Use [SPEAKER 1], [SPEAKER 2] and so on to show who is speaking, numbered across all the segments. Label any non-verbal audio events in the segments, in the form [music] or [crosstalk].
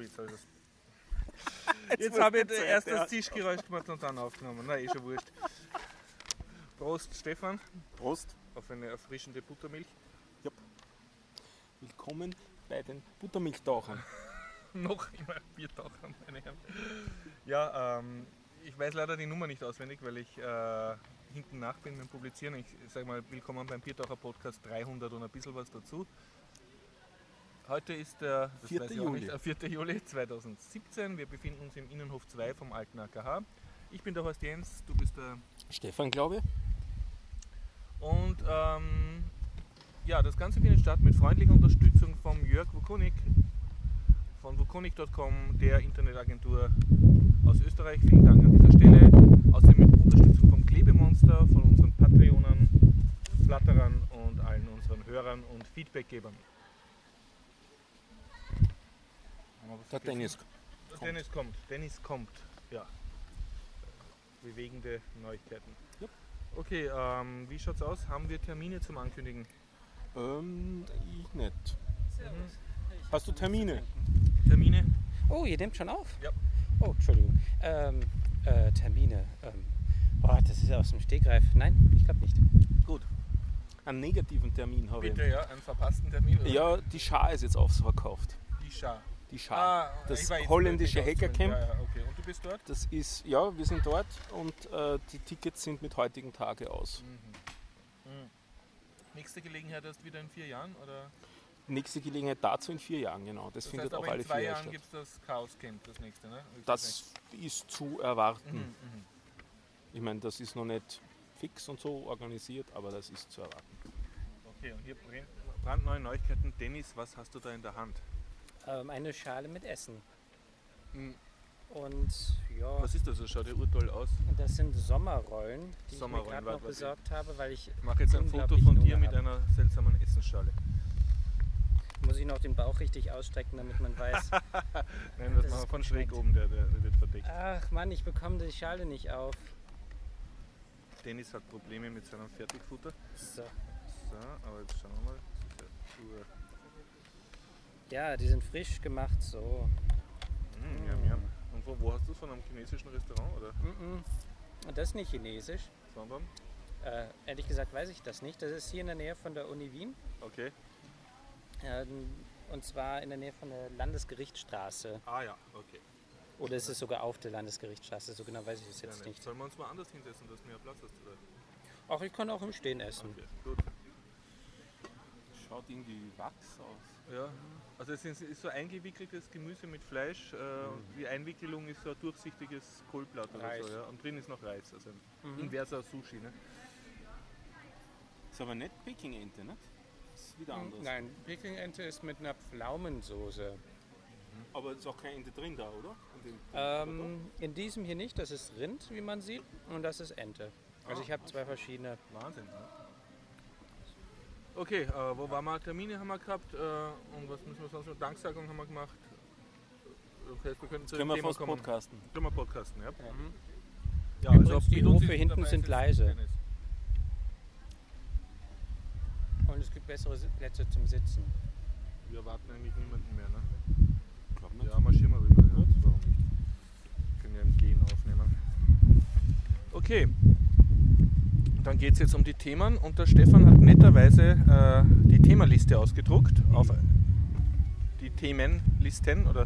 [SPEAKER 1] Oh, [laughs] jetzt habe ich das. Jetzt, habe ich erst das Tischgeräusch gemacht und dann aufgenommen. Nein, ist schon wurscht. Prost, Stefan,
[SPEAKER 2] Prost.
[SPEAKER 1] auf eine erfrischende Buttermilch.
[SPEAKER 2] Willkommen bei den Buttermilchtauchern. [laughs]
[SPEAKER 1] Noch immer Biertaucher, meine Herren. Ja, ähm, ich weiß leider die Nummer nicht auswendig, weil ich äh, hinten nach bin beim Publizieren. Ich sage mal, willkommen beim Biertaucher Podcast 300 und ein bisschen was dazu. Heute ist der das
[SPEAKER 2] 4.
[SPEAKER 1] weiß ich auch
[SPEAKER 2] Juli.
[SPEAKER 1] Nicht, äh, 4. Juli 2017. Wir befinden uns im Innenhof 2 vom alten AKH. Ich bin der Horst Jens, du bist der
[SPEAKER 2] Stefan, glaube ich.
[SPEAKER 1] Und ähm, ja, das Ganze findet statt mit freundlicher Unterstützung vom Jörg Wukonik von wukonik.com, der Internetagentur aus Österreich. Vielen Dank an dieser Stelle. Außerdem mit Unterstützung vom Klebemonster, von unseren Patreonern, Flatterern und allen unseren Hörern und Feedbackgebern. Haben wir was
[SPEAKER 2] Der
[SPEAKER 1] vergessen?
[SPEAKER 2] Dennis.
[SPEAKER 1] Dennis kommt. Dennis kommt, ja. Bewegende Neuigkeiten.
[SPEAKER 2] Yep.
[SPEAKER 1] Okay, ähm, wie schaut's aus? Haben wir Termine zum Ankündigen?
[SPEAKER 2] Ähm, ich nicht. Hast du Termine?
[SPEAKER 1] Termine?
[SPEAKER 3] Oh, ihr nehmt schon auf?
[SPEAKER 1] Ja.
[SPEAKER 3] Oh, Entschuldigung. Ähm, äh, Termine. Ähm, oh, das ist aus dem Stegreif. Nein, ich glaube nicht.
[SPEAKER 1] Gut.
[SPEAKER 2] Einen negativen Termin habe
[SPEAKER 1] Bitte, ja, einen verpassten Termin.
[SPEAKER 2] ich.
[SPEAKER 1] oder?
[SPEAKER 2] Ja, die Schar ist jetzt ausverkauft.
[SPEAKER 1] Die Schar.
[SPEAKER 2] Die Schar.
[SPEAKER 1] Ah,
[SPEAKER 2] das holländische Hackercamp.
[SPEAKER 1] Ja, ja, okay. Und du bist dort?
[SPEAKER 2] Das ist, ja, wir sind dort und äh, die Tickets sind mit heutigen Tage aus.
[SPEAKER 1] Mhm. Mhm. Nächste Gelegenheit erst wieder in vier Jahren? Oder?
[SPEAKER 2] Nächste Gelegenheit dazu in vier Jahren, genau. Das,
[SPEAKER 1] Das
[SPEAKER 2] findet
[SPEAKER 1] heißt,
[SPEAKER 2] auch alle
[SPEAKER 1] in zwei
[SPEAKER 2] vier Jahre
[SPEAKER 1] Jahren
[SPEAKER 2] statt.
[SPEAKER 1] gibt es das Chaos Camp, das nächste, ne? Ich
[SPEAKER 2] Das ist zu erwarten.
[SPEAKER 1] Mhm, mhm.
[SPEAKER 2] Ich meine, das ist noch nicht fix und so organisiert, aber das ist zu erwarten.
[SPEAKER 1] Okay, und hier brandneue Neuigkeiten. Dennis, was hast du da in der Hand?
[SPEAKER 3] Ähm, eine Schale mit Essen.
[SPEAKER 1] Mhm.
[SPEAKER 3] Und ja,
[SPEAKER 1] Was ist das? Das schaut ja urtoll aus.
[SPEAKER 3] das sind Sommerrollen, die
[SPEAKER 1] Sommerrollen,
[SPEAKER 3] ich mir gerade noch besorgt habe, weil ich
[SPEAKER 1] Ich mache jetzt ein Foto von dir mit
[SPEAKER 3] habe.
[SPEAKER 1] einer seltsamen Essensschale.
[SPEAKER 3] Muss ich noch den Bauch richtig ausstrecken, damit man weiß. [laughs]
[SPEAKER 1] Nein, das,
[SPEAKER 3] Das
[SPEAKER 1] machen wir
[SPEAKER 3] ist
[SPEAKER 1] von schräg oben, der, der, der wird verdeckt.
[SPEAKER 3] Ach Mann, ich bekomme die Schale nicht auf.
[SPEAKER 1] Dennis hat Probleme mit seinem Fertigfutter.
[SPEAKER 3] So.
[SPEAKER 1] So, aber jetzt schauen wir mal. Ja
[SPEAKER 3] Ja, die sind frisch gemacht, so.
[SPEAKER 1] Mm, yum, yum. Und wo, wo hast du es? Von einem chinesischen Restaurant oder?
[SPEAKER 3] Mhm. Und das ist nicht chinesisch.
[SPEAKER 1] Sondern?
[SPEAKER 3] Äh, ehrlich gesagt weiß ich das nicht. Das ist hier in der Nähe von der Uni Wien.
[SPEAKER 1] Okay.
[SPEAKER 3] Ähm, und zwar in der Nähe von der Landesgerichtsstraße.
[SPEAKER 1] Ah ja, okay.
[SPEAKER 3] Oder ist es sogar auf der Landesgerichtsstraße? So genau weiß ich es
[SPEAKER 1] Ja,
[SPEAKER 3] jetzt nicht.
[SPEAKER 1] Sollen wir uns mal anders hinsetzen, dass mehr Platz hast? Oder?
[SPEAKER 3] Auch ich kann auch im Stehen essen.
[SPEAKER 1] Okay, gut.
[SPEAKER 2] Schaut irgendwie Wachs aus.
[SPEAKER 1] Ja, also es ist, so eingewickeltes Gemüse mit Fleisch. Äh, Die Einwickelung ist so ein durchsichtiges Kohlblatt oder
[SPEAKER 3] Reis.
[SPEAKER 1] so. Ja. Und drin ist noch Reis, also
[SPEAKER 3] Mhm.
[SPEAKER 1] inverser Sushi. Ne?
[SPEAKER 2] Ist aber nicht Peking-Ente, ne? Das ist wieder anders.
[SPEAKER 3] Nein, Pekingente ist mit einer Pflaumensoße.
[SPEAKER 2] Aber ist auch keine Ente drin da, oder? In dem-
[SPEAKER 3] Ähm, in diesem hier nicht, das ist Rind, wie man sieht, und das ist Ente. Also
[SPEAKER 1] Ah,
[SPEAKER 3] ich habe zwei verschiedene.
[SPEAKER 1] Wahnsinn. Ne? Okay, äh, wo waren wir? Termine haben wir gehabt äh, und was müssen wir sonst noch? Danksagung haben wir gemacht. Okay, wir können zu
[SPEAKER 2] Können
[SPEAKER 1] dem
[SPEAKER 2] wir
[SPEAKER 1] Thema kommen.
[SPEAKER 2] podcasten.
[SPEAKER 1] Können wir podcasten, ja.
[SPEAKER 3] Mhm.
[SPEAKER 1] ja
[SPEAKER 3] Übrigens, die
[SPEAKER 1] mit uns
[SPEAKER 3] Rufe hinten sind leise. Und es gibt bessere Plätze zum Sitzen.
[SPEAKER 1] Wir erwarten eigentlich niemanden mehr, ne?
[SPEAKER 2] Glaub nicht.
[SPEAKER 1] Ja, marschieren wir rüber. Ja. Warum nicht? Können ja im Gehen aufnehmen. Okay. Dann geht es jetzt um die Themen und der Stefan hat netterweise äh, die Themenliste ausgedruckt. Auf die Themenlisten oder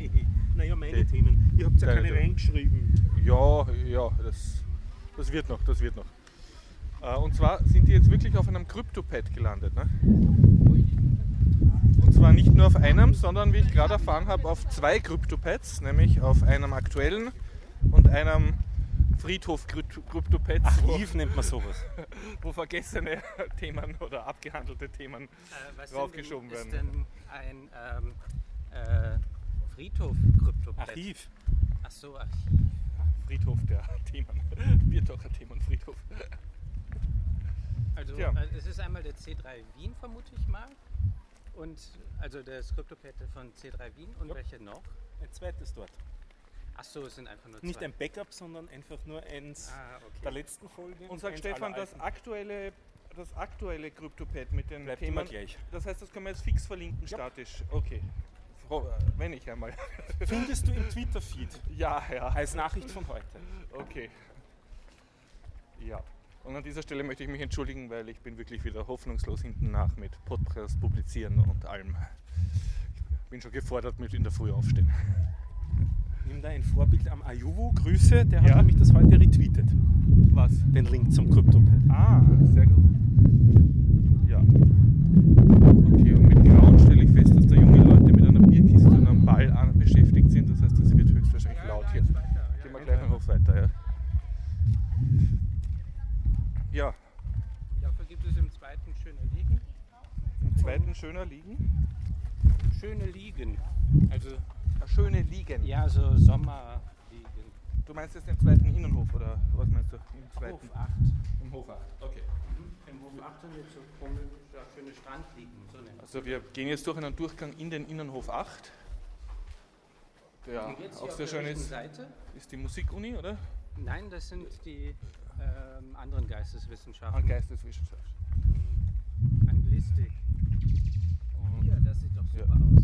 [SPEAKER 2] naja, meine Themen. Ihr habt ja keine
[SPEAKER 1] Themen.
[SPEAKER 2] reingeschrieben.
[SPEAKER 1] Ja, ja, das, das wird noch, das wird noch. Äh, und zwar sind die jetzt wirklich auf einem Kryptopad gelandet. Ne? Und zwar nicht nur auf einem, sondern wie ich gerade erfahren habe, auf zwei Kryptopads, nämlich auf einem aktuellen und einem Friedhof-Kryptopad, wo,
[SPEAKER 2] Archiv nennt man sowas. [laughs]
[SPEAKER 1] wo vergessene [laughs] Themen oder abgehandelte Themen.
[SPEAKER 3] Äh, was
[SPEAKER 1] Draufgeschoben
[SPEAKER 3] denn,
[SPEAKER 1] werden.
[SPEAKER 3] Ist denn ein ähm, äh, Friedhof-Kryptopad?
[SPEAKER 2] Archiv.
[SPEAKER 3] Ach so, Archiv.
[SPEAKER 1] Friedhof der [laughs] Themen. Biertocher Themenfriedhof.
[SPEAKER 3] Also
[SPEAKER 1] Tja.
[SPEAKER 3] äh, es ist einmal der C3 Wien, vermute ich mal. Und also das Kryptopad von C3 Wien und
[SPEAKER 2] Ja.
[SPEAKER 3] welche noch?
[SPEAKER 2] Ein zweites dort.
[SPEAKER 3] Ach so, es sind einfach nur zwei.
[SPEAKER 2] Nicht ein Backup, sondern einfach nur eins
[SPEAKER 3] Ah,
[SPEAKER 2] der
[SPEAKER 3] okay.
[SPEAKER 2] letzten Folge.
[SPEAKER 1] Und sagt Stefan, das aktuelle, das aktuelle Kryptopad mit den
[SPEAKER 2] bleibt immer
[SPEAKER 1] Themen,
[SPEAKER 2] gleich.
[SPEAKER 1] das heißt, das können wir jetzt fix verlinken,
[SPEAKER 2] Ja.
[SPEAKER 1] statisch. Okay. ho- wenn ich einmal. [laughs]
[SPEAKER 2] Findest du im Twitter-Feed
[SPEAKER 1] Ja, ja.
[SPEAKER 2] als Nachricht von heute.
[SPEAKER 1] Okay. Ja. Und an dieser Stelle möchte ich mich entschuldigen, weil ich bin wirklich wieder hoffnungslos hinten nach mit Podcast publizieren und allem. Ich bin schon gefordert mit in der Früh aufstehen.
[SPEAKER 2] Nimm da ein Vorbild am Ayuvo. Grüße, der hat
[SPEAKER 1] Ja.
[SPEAKER 2] nämlich das heute retweetet.
[SPEAKER 1] Was?
[SPEAKER 2] Den Link zum CryptoPad.
[SPEAKER 1] Ah, sehr gut. Ja. Okay, und mit Grauen stelle ich fest, dass da junge Leute mit einer Bierkiste und einem Ball an beschäftigt sind. Das heißt, es wird höchstwahrscheinlich laut hier. Gehen wir gleich noch weiter, ja. Ja,
[SPEAKER 3] Dafür gibt es im zweiten schöne Liegen.
[SPEAKER 1] im zweiten schöner liegen.
[SPEAKER 3] Schöne Liegen. Also,
[SPEAKER 1] schöne Liegen.
[SPEAKER 3] ja, so Sommerliegen.
[SPEAKER 1] Du meinst jetzt den zweiten Innenhof oder was meinst du? Im zweiten?
[SPEAKER 3] Hof 8.
[SPEAKER 1] Im Hof 8. Okay.
[SPEAKER 3] Im Hof 8 sind jetzt so komische, schöne Strandliegen. So
[SPEAKER 1] Also wir gehen jetzt durch einen Durchgang in den Innenhof 8. Der auch
[SPEAKER 3] auf
[SPEAKER 1] sehr
[SPEAKER 3] der
[SPEAKER 1] schön ist,
[SPEAKER 3] Seite?
[SPEAKER 1] ist die Musikuni, oder?
[SPEAKER 3] Nein, das sind die ähm, anderen Geisteswissenschaften.
[SPEAKER 1] An Geisteswissenschaft.
[SPEAKER 3] Anglistik.
[SPEAKER 1] Und
[SPEAKER 3] Ja, das sieht doch
[SPEAKER 1] Ja.
[SPEAKER 3] super aus, oder?
[SPEAKER 1] Ah,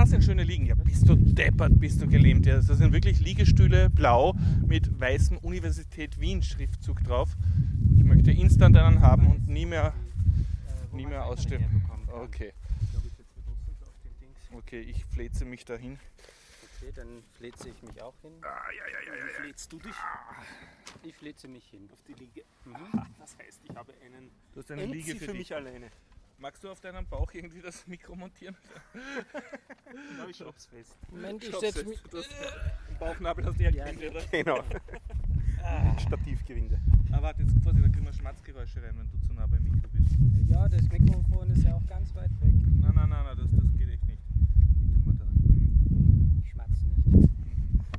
[SPEAKER 1] das sind schöne Liegen. Ja, bist du deppert, bist du gelähmt. Ja, das sind wirklich Liegestühle, blau, mit weißem Universität Wien Schriftzug drauf. Ich möchte instant einen haben und nie mehr, nie mehr
[SPEAKER 3] kann.
[SPEAKER 1] Okay,
[SPEAKER 3] Ich glaube, ich jetzt mit Russland auf den Dings.
[SPEAKER 1] okay, ich fläze mich dahin.
[SPEAKER 3] Okay, dann fläze ich mich auch hin.
[SPEAKER 1] Ah, ja, ja, ja, ja, ja.
[SPEAKER 2] Lädst du dich
[SPEAKER 3] Ich fläze mich hin.
[SPEAKER 2] auf die Liege?
[SPEAKER 3] Mhm. [laughs]
[SPEAKER 2] Das heißt, ich habe einen
[SPEAKER 1] Du hast eine Liege
[SPEAKER 2] für,
[SPEAKER 1] für
[SPEAKER 2] mich alleine.
[SPEAKER 1] Magst du auf deinem Bauch irgendwie das Mikro montieren? [laughs]
[SPEAKER 2] Ja, ich hab's fest.
[SPEAKER 3] Moment, ich
[SPEAKER 1] setz
[SPEAKER 3] mich.
[SPEAKER 1] du das- Bauchnabel hast du ja
[SPEAKER 3] Ja,
[SPEAKER 1] Gewinde, oder?
[SPEAKER 2] Genau. Stativgewinde.
[SPEAKER 1] Ah, warte, jetzt Vorsicht, da kriegen wir Schmatzgeräusche rein, wenn du zu nah beim Mikro bist.
[SPEAKER 3] Ja, das Mikrofon ist ja auch ganz weit weg.
[SPEAKER 1] Nein, nein, nein, nein das, das geht echt nicht. Wie tun wir da? Hm.
[SPEAKER 3] Ich schmatz nicht.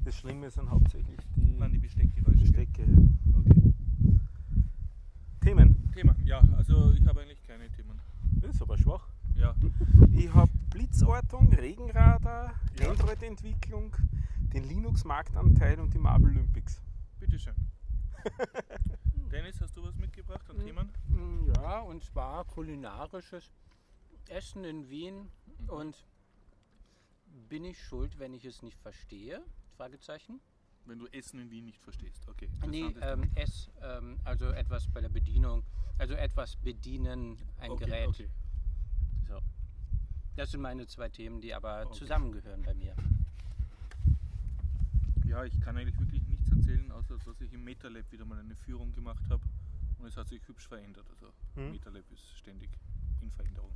[SPEAKER 2] Das Schlimme sind hauptsächlich die,
[SPEAKER 1] Nein, die Besteckgeräusche.
[SPEAKER 2] Stecke.
[SPEAKER 1] Okay.
[SPEAKER 2] Themen.
[SPEAKER 1] Thema, ja, also ich habe eigentlich
[SPEAKER 2] ist aber schwach.
[SPEAKER 1] Ja,
[SPEAKER 2] Ich habe Blitzortung, Regenradar,
[SPEAKER 1] Ja.
[SPEAKER 2] Android-Entwicklung, den Linux-Marktanteil und die Marble Olympics.
[SPEAKER 1] bitteschön. [laughs] Dennis, hast du was mitgebracht an
[SPEAKER 3] Mhm.
[SPEAKER 1] Themen?
[SPEAKER 3] Ja, und zwar kulinarisches Essen in Wien. Und bin ich schuld, wenn ich es nicht verstehe? Fragezeichen.
[SPEAKER 1] Wenn du Essen in Wien nicht verstehst. Okay.
[SPEAKER 3] Nee, ähm, es, ähm, also etwas bei der Bedienung, also etwas bedienen, ein
[SPEAKER 1] okay,
[SPEAKER 3] Gerät.
[SPEAKER 1] Okay.
[SPEAKER 3] So. Das sind meine zwei Themen, die aber
[SPEAKER 1] Okay.
[SPEAKER 3] zusammengehören bei mir.
[SPEAKER 1] Ja, ich kann eigentlich wirklich nichts erzählen, außer dass ich im MetaLab wieder mal eine Führung gemacht habe und es hat sich hübsch verändert. Also
[SPEAKER 2] Hm.
[SPEAKER 1] MetaLab ist ständig in Veränderung.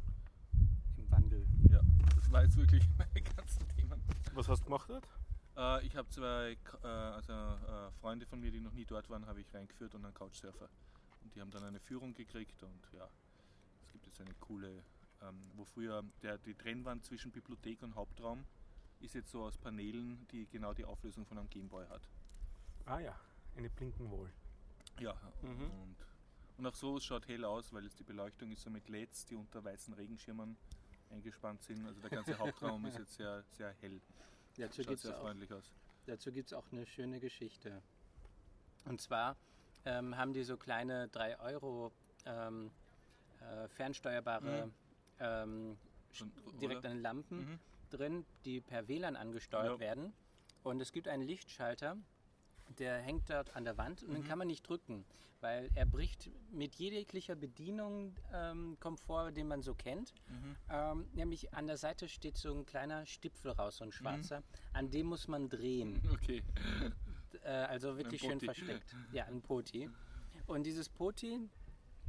[SPEAKER 3] Im Wandel.
[SPEAKER 1] Ja, das war jetzt wirklich [laughs] meine ganzen Themen.
[SPEAKER 2] Was hast du gemacht dort?
[SPEAKER 1] Äh, ich habe zwei äh, also, äh, Freunde von mir, die noch nie dort waren, habe ich reingeführt und einen Couchsurfer. Und die haben dann eine Führung gekriegt und ja, es gibt jetzt eine coole, ähm, wo früher der, die Trennwand zwischen Bibliothek und Hauptraum ist jetzt so aus Paneelen, die genau die Auflösung von einem Gameboy hat.
[SPEAKER 2] Ah ja, eine Blinkenwall.
[SPEAKER 1] Ja,
[SPEAKER 3] Mhm.
[SPEAKER 1] und, und auch so, es schaut hell aus, weil jetzt die Beleuchtung ist so mit LEDs, die unter weißen Regenschirmen eingespannt sind. Also der ganze Hauptraum ist [laughs] jetzt sehr, sehr hell.
[SPEAKER 3] Dazu
[SPEAKER 1] Schaut
[SPEAKER 3] gibt es
[SPEAKER 1] sehr
[SPEAKER 3] auch,
[SPEAKER 1] freundlich aus.
[SPEAKER 3] dazu gibt's auch eine schöne Geschichte. Und zwar ähm, haben die so kleine 3 Euro ähm, äh, fernsteuerbare
[SPEAKER 1] Mhm.
[SPEAKER 3] ähm, direkt an Lampen
[SPEAKER 1] Mhm.
[SPEAKER 3] drin, die per WLAN angesteuert
[SPEAKER 1] Ja.
[SPEAKER 3] werden. Und es gibt einen Lichtschalter, der hängt dort an der Wand und den
[SPEAKER 1] Mhm.
[SPEAKER 3] kann man nicht drücken, weil er bricht mit jeglicher Bedienung ähm, Komfort, den man so kennt.
[SPEAKER 1] Mhm.
[SPEAKER 3] Ähm, nämlich an der Seite steht so ein kleiner Stipfel raus,
[SPEAKER 1] Mhm.
[SPEAKER 3] so ein schwarzer. An dem muss man drehen. [laughs]
[SPEAKER 1] Okay.
[SPEAKER 3] Äh, also wirklich schön versteckt. [laughs] Ja, ein Poti. Und dieses Poti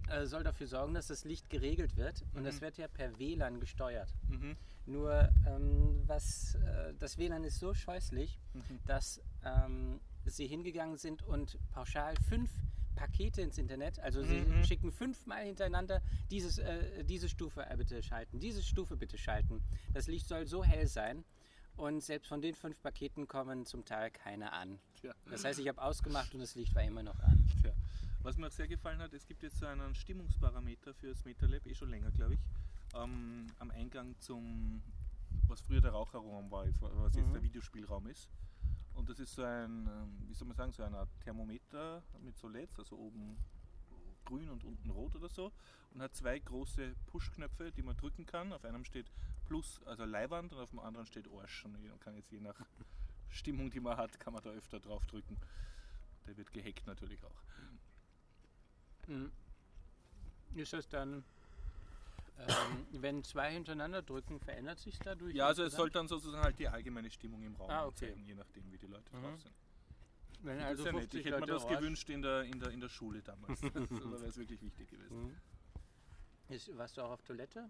[SPEAKER 3] äh, soll dafür sorgen, dass das Licht geregelt wird. Und das
[SPEAKER 1] Mhm.
[SPEAKER 3] wird ja per WLAN gesteuert.
[SPEAKER 1] Mhm.
[SPEAKER 3] Nur ähm, was äh, das WLAN ist so scheußlich,
[SPEAKER 1] Mhm.
[SPEAKER 3] dass ähm, sie hingegangen sind und pauschal fünf Pakete ins Internet, also sie
[SPEAKER 1] Mhm.
[SPEAKER 3] schicken fünfmal hintereinander dieses, äh, diese Stufe äh, bitte schalten, diese Stufe bitte schalten. Das Licht soll so hell sein und selbst von den fünf Paketen kommen zum Teil keine an.
[SPEAKER 1] Tja.
[SPEAKER 3] Das heißt, ich habe ausgemacht und das Licht war immer noch an.
[SPEAKER 1] Tja. Was mir auch sehr gefallen hat, es gibt jetzt so einen Stimmungsparameter für das MetaLab, eh schon länger, glaube ich, ähm, am Eingang zum, was früher der Raucherraum war, jetzt, was jetzt
[SPEAKER 3] Mhm.
[SPEAKER 1] der Videospielraum ist. Und das ist so ein, ähm, wie soll man sagen, so eine Art Thermometer mit so LEDs, also oben grün und unten rot oder so. Und hat zwei große Push-Knöpfe, die man drücken kann. Auf einem steht plus, also Leihwand und auf dem anderen steht Arsch. Und man kann jetzt je nach [laughs] Stimmung, die man hat, kann man da öfter drauf drücken. Der wird gehackt natürlich auch.
[SPEAKER 3] Mhm. Ist das dann, ähm, wenn zwei hintereinander drücken, verändert sich dadurch?
[SPEAKER 1] Ja, also es soll dann sozusagen halt die allgemeine Stimmung im Raum
[SPEAKER 3] Ah, okay.
[SPEAKER 1] zeigen, je nachdem, wie die Leute
[SPEAKER 3] Mhm.
[SPEAKER 1] drauf sind.
[SPEAKER 3] Wenn
[SPEAKER 1] Das
[SPEAKER 3] also
[SPEAKER 1] ist ja nett.
[SPEAKER 3] 50
[SPEAKER 1] Ich hätte mir das
[SPEAKER 3] Orange-
[SPEAKER 1] gewünscht in der, in, der, in der Schule damals. [laughs] da wäre es wirklich wichtig gewesen.
[SPEAKER 3] Mhm. Ist, warst du auch auf Toilette?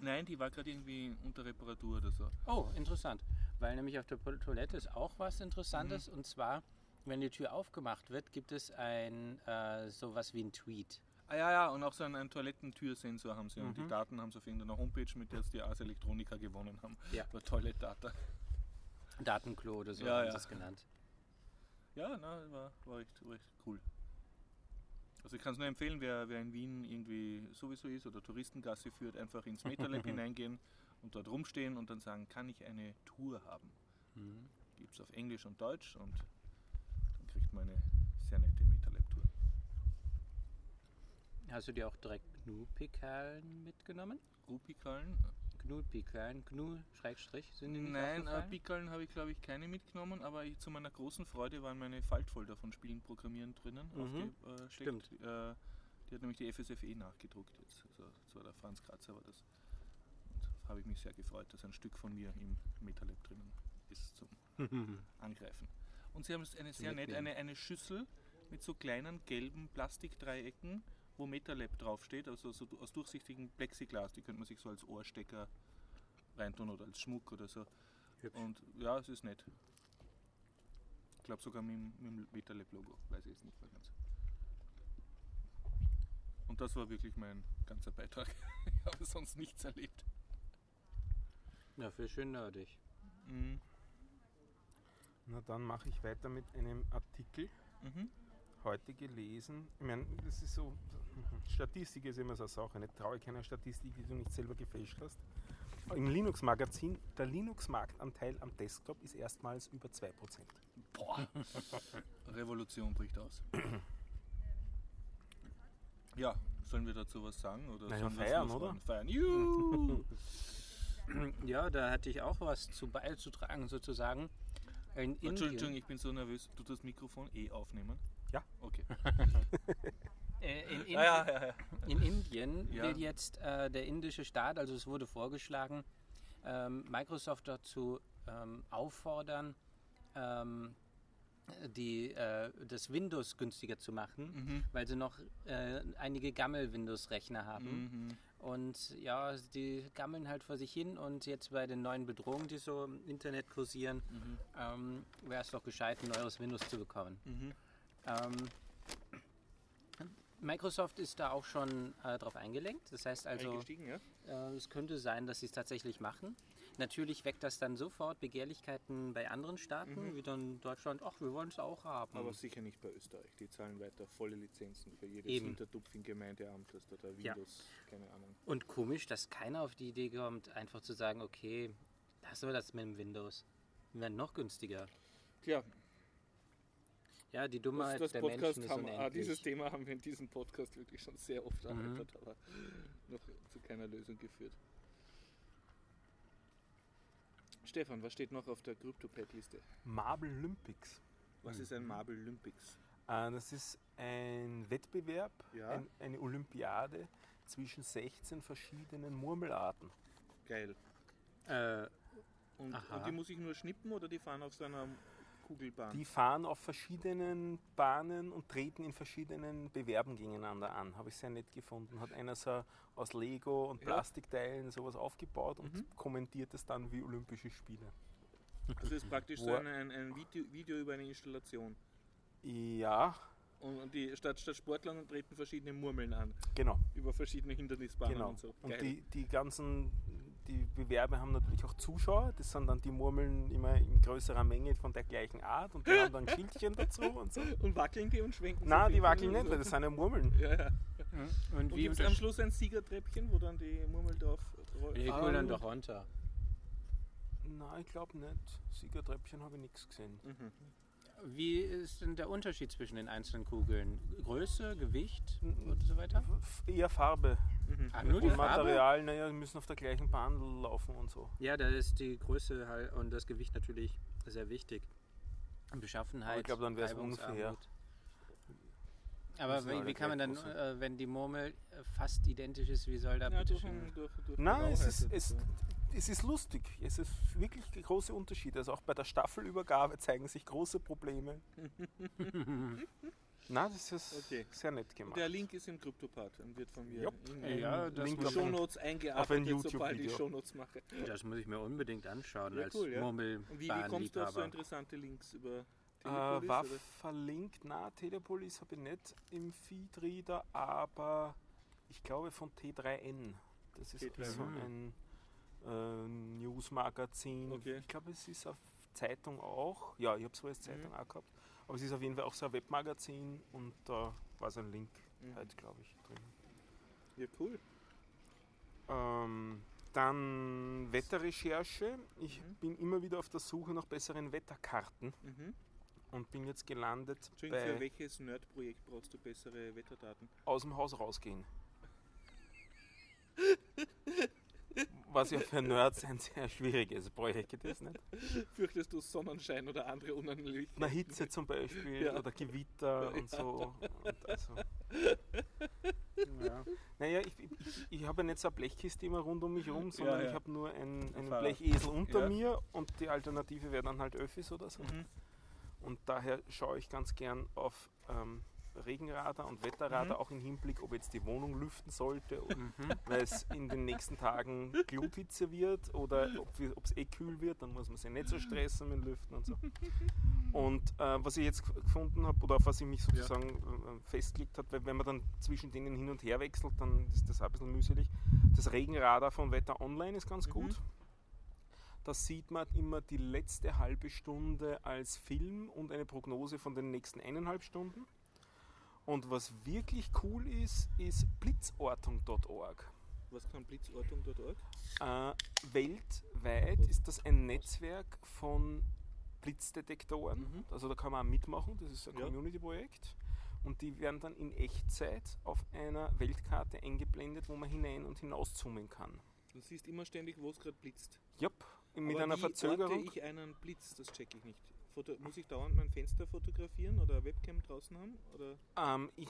[SPEAKER 1] Nein, die war gerade irgendwie unter Reparatur oder so.
[SPEAKER 3] Oh, interessant. Weil nämlich auf der Toilette ist auch was Interessantes.
[SPEAKER 1] Mhm.
[SPEAKER 3] Und zwar, wenn die Tür aufgemacht wird, gibt es ein äh, sowas wie ein Tweet.
[SPEAKER 1] Ah ja, ja, und auch so einen, einen Toilettentürsensor haben sie. Und
[SPEAKER 3] Mhm.
[SPEAKER 1] die Daten haben sie auf irgendeiner Homepage, mit der sie die Ars Electronica gewonnen haben.
[SPEAKER 3] Ja.
[SPEAKER 1] Über Toilet Data.
[SPEAKER 3] Datenklo oder so
[SPEAKER 1] Ja,
[SPEAKER 3] haben
[SPEAKER 1] ja.
[SPEAKER 3] sie es genannt.
[SPEAKER 1] Ja, na, war, war echt, war echt cool. Also ich kann es nur empfehlen, wer, wer in Wien irgendwie sowieso ist oder Touristengasse führt, einfach ins MetaLab [laughs] hineingehen und dort rumstehen und dann sagen, kann ich eine Tour haben?
[SPEAKER 3] Mhm.
[SPEAKER 1] Gibt es auf Englisch und Deutsch und dann kriegt man eine sehr nette MetaLab-Tour.
[SPEAKER 3] Hast du dir auch direkt Gnu-Pikalen mitgenommen? Gnu-Pikalen, Gnu, Schrägstrich, sind die nicht
[SPEAKER 1] Nein, äh? Pikalen habe ich glaube ich keine mitgenommen, aber ich, zu meiner großen Freude waren meine Faltfolder von Spielen Programmieren drinnen.
[SPEAKER 3] Mhm.
[SPEAKER 1] aufgesteckt.
[SPEAKER 3] Stimmt.
[SPEAKER 1] Äh, die hat nämlich die FSFE nachgedruckt jetzt. Also, das war der Franz Kratzer war das. Und habe ich mich sehr gefreut, dass ein Stück von mir im MetaLab drinnen ist zum [laughs] Angreifen. Und sie haben es eine sehr nett, eine, eine Schüssel mit so kleinen gelben Plastikdreiecken, wo MetaLab draufsteht, also so aus durchsichtigem Plexiglas, die könnte man sich so als Ohrstecker reintun oder als Schmuck oder so.
[SPEAKER 3] Hübsch.
[SPEAKER 1] Und ja, es ist nett. Ich glaube sogar mit, dem- mit dem MetaLab-Logo, weiß ich jetzt nicht mehr ganz. Und das war wirklich mein ganzer Beitrag. [laughs] ich habe sonst nichts erlebt.
[SPEAKER 3] Dafür schön nerdig.
[SPEAKER 1] Mhm.
[SPEAKER 2] Na, dann mache ich weiter mit einem Artikel.
[SPEAKER 1] Mhm.
[SPEAKER 2] Heute gelesen. Ich meine, das ist so. Statistik ist immer so eine Sache. Nicht traue keiner Statistik, die du nicht selber gefälscht hast. Im Linux-Magazin, der Linux-Marktanteil am Desktop ist erstmals über 2%.
[SPEAKER 1] Boah. [laughs] Revolution bricht aus. Ja, sollen wir dazu was sagen? Oder
[SPEAKER 2] Na ja,
[SPEAKER 1] sollen wir
[SPEAKER 2] feiern, oder?
[SPEAKER 1] Feiern. [laughs] Juhu!
[SPEAKER 3] Ja, da hatte ich auch was zu beizutragen, sozusagen. In
[SPEAKER 1] Entschuldigung,
[SPEAKER 3] Indien,
[SPEAKER 1] ich bin so nervös. Du das Mikrofon eh aufnehmen?
[SPEAKER 2] Ja.
[SPEAKER 1] Okay.
[SPEAKER 3] äh, in, [laughs] Indien,
[SPEAKER 1] ja, ja.
[SPEAKER 3] in Indien
[SPEAKER 1] Ja.
[SPEAKER 3] will jetzt äh, der indische Staat, also es wurde vorgeschlagen, ähm, Microsoft dazu ähm, auffordern, ähm, die, äh, das Windows günstiger zu machen,
[SPEAKER 1] Mhm.
[SPEAKER 3] weil sie noch äh, einige Gammel-Windows-Rechner haben.
[SPEAKER 1] Mhm.
[SPEAKER 3] Und ja, die gammeln halt vor sich hin und jetzt bei den neuen Bedrohungen, die so im Internet kursieren,
[SPEAKER 1] Mhm.
[SPEAKER 3] ähm, wäre es doch gescheit, ein neues Windows zu bekommen. Ähm, Microsoft ist da auch schon äh, drauf eingelenkt. Das heißt also,
[SPEAKER 1] ja?
[SPEAKER 3] äh, es könnte sein, dass sie es tatsächlich machen. Natürlich weckt das dann sofort Begehrlichkeiten bei anderen Staaten,
[SPEAKER 1] Mhm.
[SPEAKER 3] wie dann Deutschland, ach, wir wollen es auch haben.
[SPEAKER 1] Aber sicher nicht bei Österreich. Die zahlen weiter volle Lizenzen für jedes
[SPEAKER 3] Eben.
[SPEAKER 1] Hintertupf im Gemeindeamt, das da der
[SPEAKER 3] Ja.
[SPEAKER 1] Windows, keine Ahnung.
[SPEAKER 3] Und komisch, dass keiner auf die Idee kommt, einfach zu sagen, okay, lassen wir das mit dem Windows. Wir werden noch günstiger.
[SPEAKER 1] Tja,
[SPEAKER 3] Ja, die
[SPEAKER 1] das,
[SPEAKER 3] Dummheit
[SPEAKER 1] das
[SPEAKER 3] der
[SPEAKER 1] Podcast
[SPEAKER 3] Menschen ist
[SPEAKER 1] haben, ah,
[SPEAKER 3] unendlich.
[SPEAKER 1] dieses Thema haben wir in diesem Podcast wirklich schon sehr oft
[SPEAKER 3] Mhm.
[SPEAKER 1] erörtert, aber noch zu keiner Lösung geführt. Stefan, was steht noch auf der CryptoPad-Liste?
[SPEAKER 2] Marble Olympics.
[SPEAKER 1] Was ist ein Marble Olympics?
[SPEAKER 2] Äh, Das ist ein Wettbewerb,
[SPEAKER 1] Ja.
[SPEAKER 2] ein, eine Olympiade zwischen 16 verschiedenen Murmelarten.
[SPEAKER 1] Geil.
[SPEAKER 3] Äh,
[SPEAKER 1] Und, und die muss ich nur schnippen oder die fahren auf so einer Kugelbahn?
[SPEAKER 2] Die fahren auf verschiedenen Bahnen und treten in verschiedenen Bewerben gegeneinander an. Habe ich sehr nett gefunden. Hat einer so aus Lego und
[SPEAKER 1] Ja.
[SPEAKER 2] Plastikteilen sowas aufgebaut und
[SPEAKER 1] Mhm.
[SPEAKER 2] kommentiert es dann wie Olympische Spiele.
[SPEAKER 1] Das ist praktisch so ein, ein, Video, Video über eine Installation.
[SPEAKER 2] Ja,
[SPEAKER 1] Und, und die, statt, statt Sportlern treten verschiedene Murmeln an.
[SPEAKER 2] genau.
[SPEAKER 1] Über verschiedene Hindernisbahnen
[SPEAKER 2] genau.
[SPEAKER 1] und so.
[SPEAKER 2] Und
[SPEAKER 1] Geil.
[SPEAKER 2] die, die ganzen die Bewerbe haben natürlich auch Zuschauer. Das sind dann die Murmeln immer in größerer Menge von der gleichen Art und die haben dann [laughs] Schildchen dazu und so.
[SPEAKER 1] und wackeln die und schwenken
[SPEAKER 2] Nein,
[SPEAKER 1] so
[SPEAKER 2] die wackeln nicht, weil das sind ja Murmeln.
[SPEAKER 1] Ja, ja.
[SPEAKER 3] und
[SPEAKER 1] Und
[SPEAKER 3] wie
[SPEAKER 1] gibt es am Schluss ein Siegertreppchen, wo dann die Murmel drauf rollt?
[SPEAKER 3] Die holen dann doch runter.
[SPEAKER 2] Nein, ich glaube nicht. Siegertreppchen habe ich nichts gesehen.
[SPEAKER 1] Mhm.
[SPEAKER 3] Wie ist denn der Unterschied zwischen den einzelnen Kugeln? Größe, Gewicht und so weiter?
[SPEAKER 2] Eher Farbe.
[SPEAKER 1] Mhm.
[SPEAKER 3] Ah, nur die
[SPEAKER 2] und
[SPEAKER 3] Farbe?
[SPEAKER 2] Material, naja, die müssen auf der gleichen Bahn laufen und so.
[SPEAKER 3] Ja, da ist die Größe halt und das Gewicht natürlich sehr wichtig. Beschaffenheit.
[SPEAKER 2] Aber ich glaube, dann wär's
[SPEAKER 3] Reibungsarmut.
[SPEAKER 2] unfair.
[SPEAKER 3] Aber wie, wie kann man dann, äh, wenn die Murmel fast identisch ist, wie soll da
[SPEAKER 1] Ja,
[SPEAKER 3] bitte
[SPEAKER 1] durch, durch, durch
[SPEAKER 2] Nein, es ist,
[SPEAKER 1] Bauweise
[SPEAKER 2] es, ist lustig. Es ist wirklich große Unterschiede. Also auch bei der Staffelübergabe zeigen sich große Probleme. [laughs] Nein, das ist
[SPEAKER 1] Okay.
[SPEAKER 2] sehr nett gemacht.
[SPEAKER 1] Der Link ist im Kryptopart und wird von mir
[SPEAKER 2] Jupp.
[SPEAKER 1] in,
[SPEAKER 3] Ja,
[SPEAKER 1] in
[SPEAKER 3] das
[SPEAKER 2] Link
[SPEAKER 1] die
[SPEAKER 2] auf ein-
[SPEAKER 1] Shownotes
[SPEAKER 2] auf ein
[SPEAKER 1] eingearbeitet, sobald ich
[SPEAKER 2] YouTube-Video.
[SPEAKER 1] Shownotes mache.
[SPEAKER 3] Das muss ich mir unbedingt anschauen
[SPEAKER 1] Ja,
[SPEAKER 3] als
[SPEAKER 1] cool, ja. Und wie, wie kommst du auf so interessante Links über
[SPEAKER 2] Äh,
[SPEAKER 1] Telepolis?
[SPEAKER 2] war
[SPEAKER 1] oder?
[SPEAKER 2] verlinkt, na, Telepolis habe ich nicht im Feedreader, aber ich glaube von T3N. Das ist
[SPEAKER 1] T3N.
[SPEAKER 2] so ein äh, Newsmagazin.
[SPEAKER 1] Okay.
[SPEAKER 2] Ich glaube, es ist auf Zeitung auch. Ja, ich habe es als Zeitung
[SPEAKER 1] Mhm.
[SPEAKER 2] auch gehabt. Aber es ist auf jeden Fall auch so ein Webmagazin und da war so ein Link
[SPEAKER 1] Mhm.
[SPEAKER 2] halt, glaube ich, drin.
[SPEAKER 1] Ja, cool.
[SPEAKER 2] Ähm, dann Wetterrecherche. Ich
[SPEAKER 1] Mhm.
[SPEAKER 2] bin immer wieder auf der Suche nach besseren Wetterkarten
[SPEAKER 1] Mhm.
[SPEAKER 2] und bin jetzt gelandet
[SPEAKER 1] Entschuldigung, für
[SPEAKER 2] bei
[SPEAKER 1] welches Nerd-Projekt brauchst du bessere Wetterdaten?
[SPEAKER 2] aus dem Haus rausgehen. [laughs] Was ja für Nerds ein sehr schwieriges Projekt ist. Nicht? [laughs]
[SPEAKER 1] Fürchtest du Sonnenschein oder andere Unannehmlichkeiten?
[SPEAKER 2] Na, Hitze zum Beispiel
[SPEAKER 1] Ja.
[SPEAKER 2] oder Gewitter
[SPEAKER 1] Ja.
[SPEAKER 2] und so. Und also,
[SPEAKER 3] Ja.
[SPEAKER 2] naja, ich, ich, ich habe ja nicht so eine Blechkiste immer rund um mich herum, sondern
[SPEAKER 1] ja.
[SPEAKER 2] ich habe nur einen, einen. Blechesel unter
[SPEAKER 1] Ja.
[SPEAKER 2] mir und die Alternative wäre dann halt Öffis oder so.
[SPEAKER 1] Mhm.
[SPEAKER 2] Und daher schaue ich ganz gern auf ähm, Regenradar und Wetterradar,
[SPEAKER 1] Mhm.
[SPEAKER 2] auch im Hinblick, ob jetzt die Wohnung lüften sollte,
[SPEAKER 3] Mhm.
[SPEAKER 2] weil es in den nächsten Tagen Gluthitze wird oder ob es eh kühl wird, dann muss man sich nicht so stressen mit Lüften und so. Und äh, was ich jetzt gefunden habe, oder auf was ich mich sozusagen äh, festgelegt habe, weil wenn man dann zwischen denen hin und her wechselt, dann ist das auch ein bisschen mühselig. Das Regenradar von Wetter Online ist ganz
[SPEAKER 1] Mhm.
[SPEAKER 2] gut. Da sieht man immer die letzte halbe Stunde als Film und eine Prognose von den nächsten eineinhalb Stunden. Und was wirklich cool ist, ist blitzortung.org.
[SPEAKER 1] Was kann blitzortung.org?
[SPEAKER 2] Äh, weltweit ist das ein Netzwerk von Blitzdetektoren.
[SPEAKER 1] Mhm.
[SPEAKER 2] Also da kann man auch mitmachen, das ist ein
[SPEAKER 1] Ja.
[SPEAKER 2] Community-Projekt. Und die werden dann in Echtzeit auf einer Weltkarte eingeblendet, wo man hinein und hinauszoomen kann.
[SPEAKER 1] Du siehst immer ständig, wo es gerade blitzt.
[SPEAKER 2] Jupp, mit
[SPEAKER 1] Aber
[SPEAKER 2] einer
[SPEAKER 1] wie
[SPEAKER 2] Verzögerung.
[SPEAKER 1] ich einen Blitz? Das checke ich nicht. Foto muss ich dauernd mein Fenster fotografieren oder eine Webcam draußen haben? Oder?
[SPEAKER 2] Ähm, ich,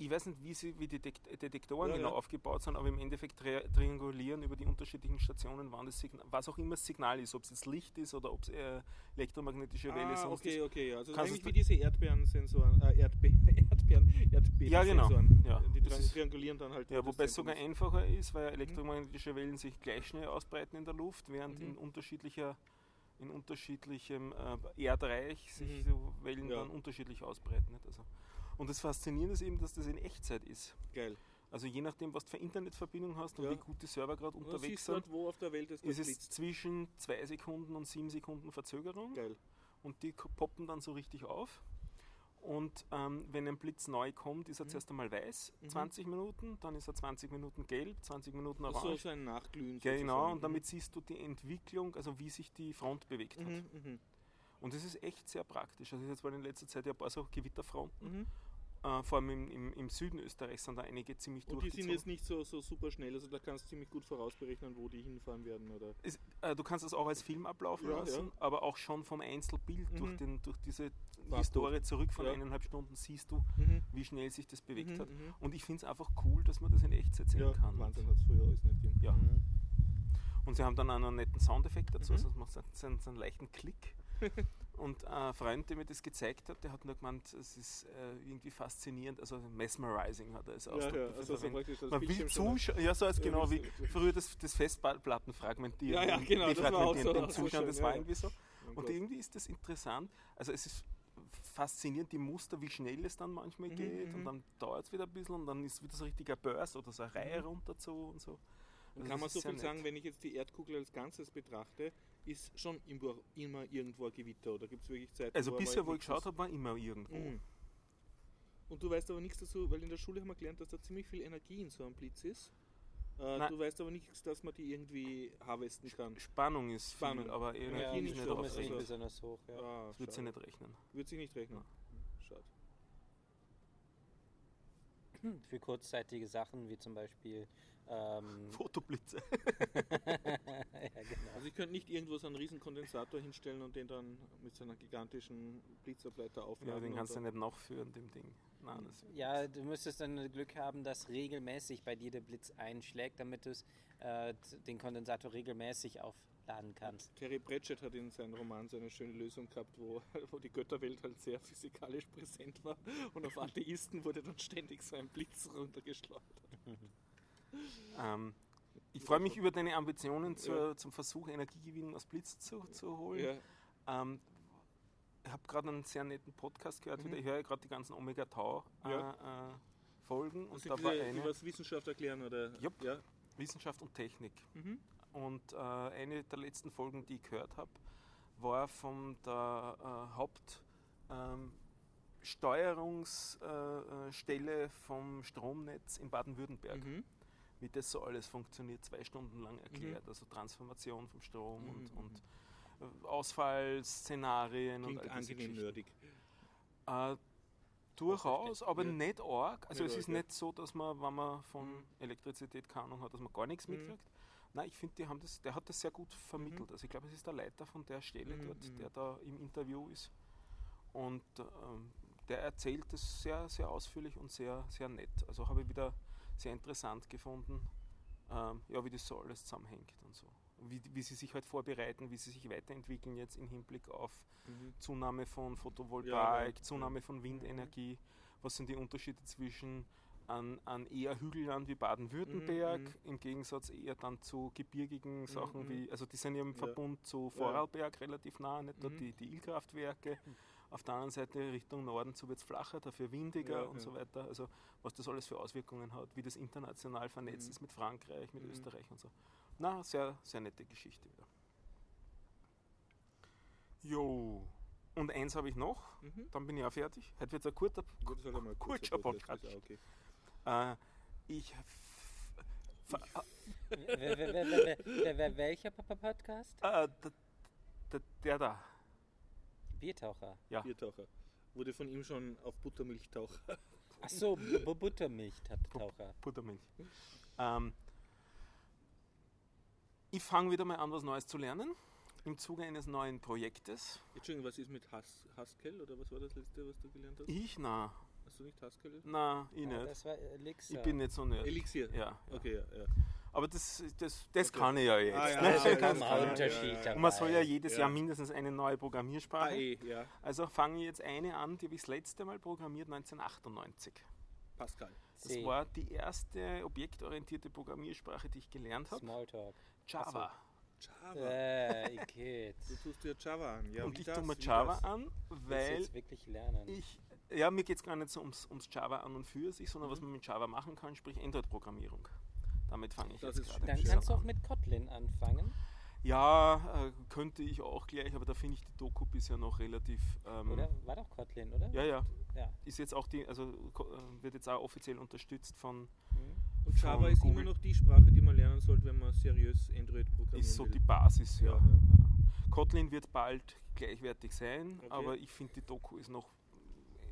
[SPEAKER 2] ich weiß nicht, wie, sie, wie die Detektoren
[SPEAKER 1] Ja,
[SPEAKER 2] genau
[SPEAKER 1] ja.
[SPEAKER 2] aufgebaut sind, aber im Endeffekt tri triangulieren über die unterschiedlichen Stationen, wann das Signal, was auch immer das Signal ist, ob es jetzt Licht ist oder ob es äh, elektromagnetische Welle
[SPEAKER 1] ah,
[SPEAKER 2] sonst
[SPEAKER 1] okay,
[SPEAKER 2] ist.
[SPEAKER 1] okay. Ja. Also eigentlich wie diese Erdbeeren-Sensoren, äh, Erdbe [laughs] Erdbeeren, Erdbebensensoren.
[SPEAKER 2] Ja, genau. Ja,
[SPEAKER 1] Die tri
[SPEAKER 2] ist-
[SPEAKER 1] triangulieren dann halt.
[SPEAKER 2] Ja, wobei es sogar
[SPEAKER 1] ist.
[SPEAKER 2] einfacher ist, weil elektromagnetische Wellen sich gleich schnell ausbreiten in der Luft, während
[SPEAKER 1] Mhm.
[SPEAKER 2] in unterschiedlicher in unterschiedlichem äh, Erdreich sich
[SPEAKER 1] Mhm.
[SPEAKER 2] so Wellen
[SPEAKER 1] Ja.
[SPEAKER 2] dann unterschiedlich ausbreiten. Nicht? Also, und das Faszinierende ist eben, dass das in Echtzeit ist.
[SPEAKER 1] Geil.
[SPEAKER 2] Also je nachdem, was du für Internetverbindung hast und
[SPEAKER 1] Ja.
[SPEAKER 2] wie gut die Server gerade unterwegs sind,
[SPEAKER 1] wo auf der Welt
[SPEAKER 2] ist es zwischen zwei Sekunden und sieben Sekunden Verzögerung
[SPEAKER 1] Geil.
[SPEAKER 2] und die poppen dann so richtig auf. Und ähm, wenn ein Blitz neu kommt, ist er
[SPEAKER 1] Mhm.
[SPEAKER 2] zuerst einmal weiß,
[SPEAKER 1] Mhm.
[SPEAKER 2] 20 Minuten, dann ist er 20 Minuten gelb, 20 Minuten
[SPEAKER 1] Das
[SPEAKER 2] orange.
[SPEAKER 1] ist so ein Nachglühen.
[SPEAKER 2] Genau,
[SPEAKER 1] sozusagen.
[SPEAKER 2] und damit siehst du die Entwicklung, also wie sich die Front bewegt hat.
[SPEAKER 1] Mhm, mhm,
[SPEAKER 2] Und das ist echt sehr praktisch. Also jetzt waren in letzter Zeit ja ein paar so Gewitterfronten.
[SPEAKER 1] Mhm.
[SPEAKER 2] Äh, vor allem im, im, im Süden Österreichs sind da einige ziemlich
[SPEAKER 1] Und die sind
[SPEAKER 2] durchgezogen.
[SPEAKER 1] jetzt nicht so, so super schnell, also da kannst du ziemlich gut vorausberechnen, wo die hinfahren werden. Oder?
[SPEAKER 2] Ist, äh, du kannst das auch als Film ablaufen
[SPEAKER 1] Ja,
[SPEAKER 2] lassen,
[SPEAKER 1] ja.
[SPEAKER 2] aber auch schon vom Einzelbild durch,
[SPEAKER 1] Mhm.
[SPEAKER 2] den, durch diese. Historie zurück von
[SPEAKER 1] Ja.
[SPEAKER 2] eineinhalb Stunden siehst du,
[SPEAKER 1] Mhm.
[SPEAKER 2] wie schnell sich das bewegt
[SPEAKER 1] Mhm,
[SPEAKER 2] hat.
[SPEAKER 1] mhm.
[SPEAKER 2] Und ich finde es einfach cool, dass man das in Echtzeit sehen kann.
[SPEAKER 1] Wahnsinn hat es früher alles nicht gegeben.
[SPEAKER 2] Ja.
[SPEAKER 1] Mhm.
[SPEAKER 2] Und sie haben dann einen netten Soundeffekt dazu,
[SPEAKER 1] Mhm.
[SPEAKER 2] also es macht so, einen, so einen leichten Klick. [laughs] Und ein Freund, der mir das gezeigt hat, der hat nur gemeint, es ist äh, irgendwie faszinierend, also mesmerizing hat er als
[SPEAKER 1] Ja,
[SPEAKER 2] Ausdruck
[SPEAKER 1] ja,
[SPEAKER 2] dafür
[SPEAKER 1] also so praktisch das
[SPEAKER 2] Man will zuschauen, ja, so als
[SPEAKER 1] Ja,
[SPEAKER 2] genau wie früher das, das Festplatten fragmentieren.
[SPEAKER 1] Ja, ja, genau,
[SPEAKER 2] defragmentieren,
[SPEAKER 1] auch so [laughs]
[SPEAKER 2] das
[SPEAKER 1] ja,
[SPEAKER 2] war
[SPEAKER 1] ja.
[SPEAKER 2] irgendwie so. Und irgendwie ist das interessant. Also es ist faszinierend, die Muster, wie schnell es dann manchmal
[SPEAKER 1] Mhm,
[SPEAKER 2] geht
[SPEAKER 1] mhm.
[SPEAKER 2] und dann dauert es wieder ein bisschen und dann ist wieder so ein richtiger Burst oder so eine Reihe
[SPEAKER 1] Mhm.
[SPEAKER 2] runter zu und so. Also
[SPEAKER 1] kann man so viel
[SPEAKER 2] nett.
[SPEAKER 1] sagen, wenn ich jetzt die Erdkugel als Ganzes betrachte, ist schon immer, immer irgendwo ein Gewitter oder gibt es wirklich Zeiten,
[SPEAKER 2] Also
[SPEAKER 1] wo
[SPEAKER 2] bisher, wo ich geschaut habe, war immer irgendwo.
[SPEAKER 1] Mhm. Und du weißt aber nichts dazu, weil in der Schule haben wir gelernt, dass da ziemlich viel Energie in so einem Blitz ist. Äh, du weißt aber nichts, dass man die irgendwie harvesten kann.
[SPEAKER 2] Spannung ist
[SPEAKER 1] Spannung.
[SPEAKER 2] viel, aber Energie
[SPEAKER 1] Ja,
[SPEAKER 2] ist
[SPEAKER 1] nicht
[SPEAKER 2] nicht
[SPEAKER 3] ist
[SPEAKER 1] also-
[SPEAKER 3] besonders hoch. Ja.
[SPEAKER 1] Ah,
[SPEAKER 2] Das wird sie
[SPEAKER 1] schade.
[SPEAKER 2] nicht rechnen.
[SPEAKER 1] Wird sich nicht rechnen.
[SPEAKER 2] Ja.
[SPEAKER 1] Schade.
[SPEAKER 3] für kurzzeitige Sachen, wie zum Beispiel. Ähm, [laughs]
[SPEAKER 2] Fotoblitze. [laughs]
[SPEAKER 3] ja, genau.
[SPEAKER 1] Also ich könnte nicht irgendwo so einen riesen Kondensator hinstellen und den dann mit so einer gigantischen Blitzableiter aufladen.
[SPEAKER 2] Ja, den kannst du
[SPEAKER 1] dann-
[SPEAKER 2] nicht nachführen, dem Ding. Nein, das
[SPEAKER 3] Ja, du müsstest dann Glück haben, dass regelmäßig bei dir der Blitz einschlägt, damit du äh, den Kondensator regelmäßig aufladen kannst.
[SPEAKER 1] Terry Pratchett hat in seinem Roman so eine schöne Lösung gehabt, wo, wo die Götterwelt halt sehr physikalisch präsent war und auf Atheisten wurde dann ständig so ein Blitz runtergeschleudert. [laughs]
[SPEAKER 2] Ähm, ich freue mich über deine Ambitionen zur, zum Versuch, Energiegewinnung aus Blitz zu, zu holen.
[SPEAKER 1] Ja,
[SPEAKER 2] Ähm, ich habe gerade einen sehr netten Podcast gehört,
[SPEAKER 1] Mhm.
[SPEAKER 2] wieder. ich höre ja gerade die ganzen Omega-Tau-Folgen
[SPEAKER 1] Ja.
[SPEAKER 2] äh, Folgen und
[SPEAKER 1] also
[SPEAKER 2] da war
[SPEAKER 1] die
[SPEAKER 2] eine
[SPEAKER 1] was Wissenschaft erklären oder?
[SPEAKER 2] Jupp.
[SPEAKER 1] Ja.
[SPEAKER 2] Wissenschaft und Technik.
[SPEAKER 1] Mhm.
[SPEAKER 2] Und äh, eine der letzten Folgen, die ich gehört habe, war von der äh, Haupt ähm, äh, vom Stromnetz in Baden-Württemberg.
[SPEAKER 1] Mhm.
[SPEAKER 2] Wie das so alles funktioniert, zwei Stunden lang erklärt. Also Transformation vom Strom
[SPEAKER 1] Mhm,
[SPEAKER 2] und,
[SPEAKER 1] mhm.
[SPEAKER 2] und äh, Ausfallszenarien und
[SPEAKER 1] Klingt
[SPEAKER 2] all diese
[SPEAKER 1] angenehm nerdig.
[SPEAKER 2] Äh, durchaus, aber
[SPEAKER 1] Ja.
[SPEAKER 2] nicht arg. Also
[SPEAKER 1] Nicht
[SPEAKER 2] es ist
[SPEAKER 1] ja.
[SPEAKER 2] nicht so, dass man, wenn man von
[SPEAKER 1] Mhm.
[SPEAKER 2] Elektrizität keine Ahnung hat, dass man gar nichts
[SPEAKER 1] Mhm.
[SPEAKER 2] mitkriegt. Nein, ich finde, der hat das sehr gut vermittelt. Also ich glaube, es ist der Leiter von der Stelle
[SPEAKER 1] Mhm,
[SPEAKER 2] dort,
[SPEAKER 1] mhm.
[SPEAKER 2] der da im Interview ist. Und ähm, der erzählt das sehr, sehr ausführlich und sehr, sehr nett. Also habe ich wieder sehr interessant gefunden, ähm, ja, wie das so alles zusammenhängt und so. Wie, wie sie sich halt vorbereiten, wie sie sich weiterentwickeln jetzt im Hinblick auf
[SPEAKER 1] Mhm.
[SPEAKER 2] Zunahme von Photovoltaik,
[SPEAKER 1] Ja.
[SPEAKER 2] Zunahme von Windenergie. Was sind die Unterschiede zwischen an, an eher Hügelland wie Baden-Württemberg,
[SPEAKER 1] Mhm, mhm.
[SPEAKER 2] im Gegensatz eher dann zu gebirgigen Sachen
[SPEAKER 1] mhm.
[SPEAKER 2] wie, also die sind ja im
[SPEAKER 1] Ja.
[SPEAKER 2] Verbund zu
[SPEAKER 1] Ja.
[SPEAKER 2] Vorarlberg relativ nah, nicht
[SPEAKER 1] Mhm.
[SPEAKER 2] die, die Illkraftwerke. Auf der anderen Seite Richtung Norden zu wird es flacher, dafür windiger
[SPEAKER 1] Ja,
[SPEAKER 2] und
[SPEAKER 1] ja.
[SPEAKER 2] so weiter. Also was das alles für Auswirkungen hat, wie das international vernetzt
[SPEAKER 1] Mhm.
[SPEAKER 2] ist mit Frankreich, mit
[SPEAKER 1] Mhm.
[SPEAKER 2] Österreich und so. Na, sehr, sehr nette Geschichte wieder. Jo. Und eins habe ich noch,
[SPEAKER 1] Mhm.
[SPEAKER 2] dann bin ich auch fertig. Heute wird es ein kurzer,
[SPEAKER 1] ein
[SPEAKER 2] kurzer
[SPEAKER 1] kurzer
[SPEAKER 2] Podcast.
[SPEAKER 1] auch okay.
[SPEAKER 2] Äh, ich.
[SPEAKER 3] Welcher Papa Podcast?
[SPEAKER 2] äh, der da.
[SPEAKER 3] Biertaucher.
[SPEAKER 2] Ja.
[SPEAKER 1] Biertaucher. Wurde von ihm schon auf Buttermilchtaucher.
[SPEAKER 3] Ach so, B Buttermilch-Taucher.
[SPEAKER 2] Buttermilch. Ähm, ich fange wieder mal an, was Neues zu lernen. Im Zuge eines neuen Projektes.
[SPEAKER 1] Entschuldigung, was ist mit Hus Haskell oder was war das letzte, was du gelernt hast?
[SPEAKER 2] Ich? Na,
[SPEAKER 1] Hast du nicht Haskell?
[SPEAKER 2] na, ich
[SPEAKER 3] Ah,
[SPEAKER 2] nicht.
[SPEAKER 3] das war Elixir.
[SPEAKER 2] Ich bin nicht so nerd.
[SPEAKER 1] Elixir.
[SPEAKER 2] Ja, ja.
[SPEAKER 1] Okay, ja. ja.
[SPEAKER 2] Aber das, das, das
[SPEAKER 1] Okay.
[SPEAKER 2] kann ich ja jetzt.
[SPEAKER 1] Ah, ja,
[SPEAKER 2] ne?
[SPEAKER 1] ja,
[SPEAKER 3] Also Unterschied
[SPEAKER 1] ja, ja.
[SPEAKER 2] Und man soll ja jedes
[SPEAKER 1] Ja.
[SPEAKER 2] Jahr mindestens eine neue Programmiersprache.
[SPEAKER 1] Ah, eh, ja.
[SPEAKER 2] Also fange ich jetzt eine an, die habe ich das letzte Mal programmiert 1998.
[SPEAKER 1] Pascal.
[SPEAKER 2] Das
[SPEAKER 3] C.
[SPEAKER 2] war die erste objektorientierte Programmiersprache, die ich gelernt habe.
[SPEAKER 3] Smalltalk.
[SPEAKER 2] Java.
[SPEAKER 1] Java.
[SPEAKER 3] Äh, Igitt. [laughs]
[SPEAKER 1] Du tust dir Java an. Ja,
[SPEAKER 2] Und
[SPEAKER 1] wie
[SPEAKER 2] ich
[SPEAKER 1] das?
[SPEAKER 2] tue mir Java
[SPEAKER 1] das?
[SPEAKER 2] an, weil
[SPEAKER 3] jetzt wirklich lernen?
[SPEAKER 2] ich, ja, mir geht es gar nicht so ums, ums Java an und für sich, sondern was
[SPEAKER 1] Mhm.
[SPEAKER 2] man mit Java machen kann, sprich Android-Programmierung. Damit fange ich
[SPEAKER 1] Das
[SPEAKER 2] jetzt gerade
[SPEAKER 3] Dann kannst du auch
[SPEAKER 2] an.
[SPEAKER 3] mit Kotlin anfangen,
[SPEAKER 2] Ja, äh, könnte ich auch gleich, aber da finde ich die Doku bisher noch relativ. Ähm,
[SPEAKER 3] oder? War doch Kotlin, oder?
[SPEAKER 2] Ja, ja.
[SPEAKER 3] Ja.
[SPEAKER 2] Ist jetzt auch die, also äh, wird jetzt auch offiziell unterstützt von,
[SPEAKER 3] Mhm.
[SPEAKER 1] Und Java
[SPEAKER 2] von
[SPEAKER 1] ist
[SPEAKER 2] Google.
[SPEAKER 1] immer noch die Sprache, die man lernen sollte, wenn man seriös Android programmieren
[SPEAKER 2] ist so
[SPEAKER 1] will.
[SPEAKER 2] die Basis, ja.
[SPEAKER 1] Ja,
[SPEAKER 2] ja. Kotlin wird bald gleichwertig sein,
[SPEAKER 1] Okay.
[SPEAKER 2] aber ich finde die Doku ist noch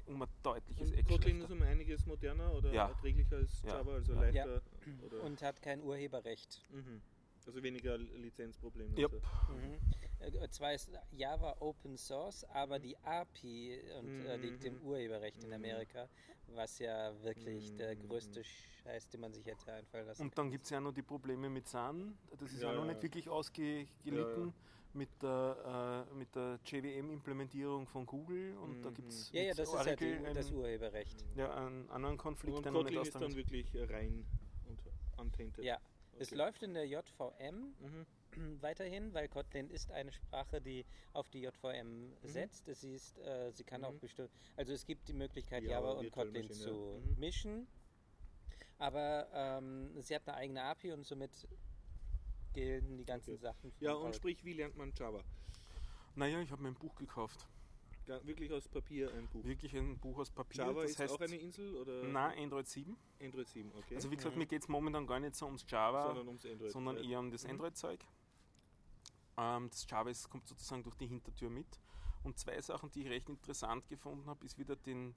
[SPEAKER 2] um ein deutliches
[SPEAKER 1] Und
[SPEAKER 2] Eck
[SPEAKER 1] Kotlin ist um einiges moderner oder
[SPEAKER 2] Ja.
[SPEAKER 1] erträglicher als
[SPEAKER 2] Ja.
[SPEAKER 1] Java, also
[SPEAKER 2] Ja.
[SPEAKER 1] leichter. Oder,
[SPEAKER 3] Und hat kein Urheberrecht.
[SPEAKER 1] mhm. Also weniger Lizenzprobleme.
[SPEAKER 2] Yep.
[SPEAKER 1] und
[SPEAKER 3] Mhm. Äh, Zwar ist Java Open Source, aber die API und äh, liegt im
[SPEAKER 1] Mhm.
[SPEAKER 3] Urheberrecht in
[SPEAKER 1] Mhm.
[SPEAKER 3] Amerika, was ja wirklich der
[SPEAKER 1] Mhm.
[SPEAKER 3] größte Scheiß, den man sich hätte einfallen lassen.
[SPEAKER 2] Und dann gibt es ja noch die Probleme mit Sun, das ist ja,
[SPEAKER 1] Ja,
[SPEAKER 2] noch
[SPEAKER 1] ja,
[SPEAKER 2] nicht
[SPEAKER 1] ja.
[SPEAKER 2] wirklich ausgelitten. Mit der, äh, mit der JVM-Implementierung von Google und da
[SPEAKER 1] Mhm.
[SPEAKER 2] gibt es
[SPEAKER 3] ja, ja, das ist ja die, das Urheberrecht.
[SPEAKER 2] ja, einen anderen Konflikt,
[SPEAKER 1] Und
[SPEAKER 2] der noch nicht
[SPEAKER 1] Kotlin ist dann wirklich rein untainted.
[SPEAKER 3] Ja, es
[SPEAKER 1] Okay.
[SPEAKER 3] läuft in der JVM
[SPEAKER 1] Mhm. [clears throat]
[SPEAKER 3] weiterhin, weil Kotlin ist eine Sprache, die auf die JVM setzt. Es ist, äh, sie kann auch
[SPEAKER 1] Mhm.
[SPEAKER 3] bestimmt, also es gibt die Möglichkeit,
[SPEAKER 1] Ja,
[SPEAKER 3] Java und Kotlin zu.
[SPEAKER 1] Mhm.
[SPEAKER 3] mischen. Aber ähm, sie hat eine eigene API und somit gelten die ganzen
[SPEAKER 1] Okay.
[SPEAKER 3] Sachen.
[SPEAKER 1] Ja, und sprich, wie lernt man Java?
[SPEAKER 2] Naja, ich habe mir ein Buch gekauft.
[SPEAKER 1] Wirklich aus Papier ein Buch.
[SPEAKER 2] Wirklich ein Buch aus Papier.
[SPEAKER 1] Java
[SPEAKER 2] das
[SPEAKER 1] ist
[SPEAKER 2] heißt,
[SPEAKER 1] auch eine Insel oder
[SPEAKER 2] Nein, Android 7.
[SPEAKER 1] Android 7, okay.
[SPEAKER 2] Also wie gesagt,
[SPEAKER 3] Mhm.
[SPEAKER 2] mir geht es momentan gar nicht so ums Java,
[SPEAKER 1] sondern ums Android.
[SPEAKER 2] sondern eher um das
[SPEAKER 1] Mhm.
[SPEAKER 2] Android-Zeug. Ähm, das Java ist, kommt sozusagen durch die Hintertür mit. Und zwei Sachen, die ich recht interessant gefunden habe, ist wieder den,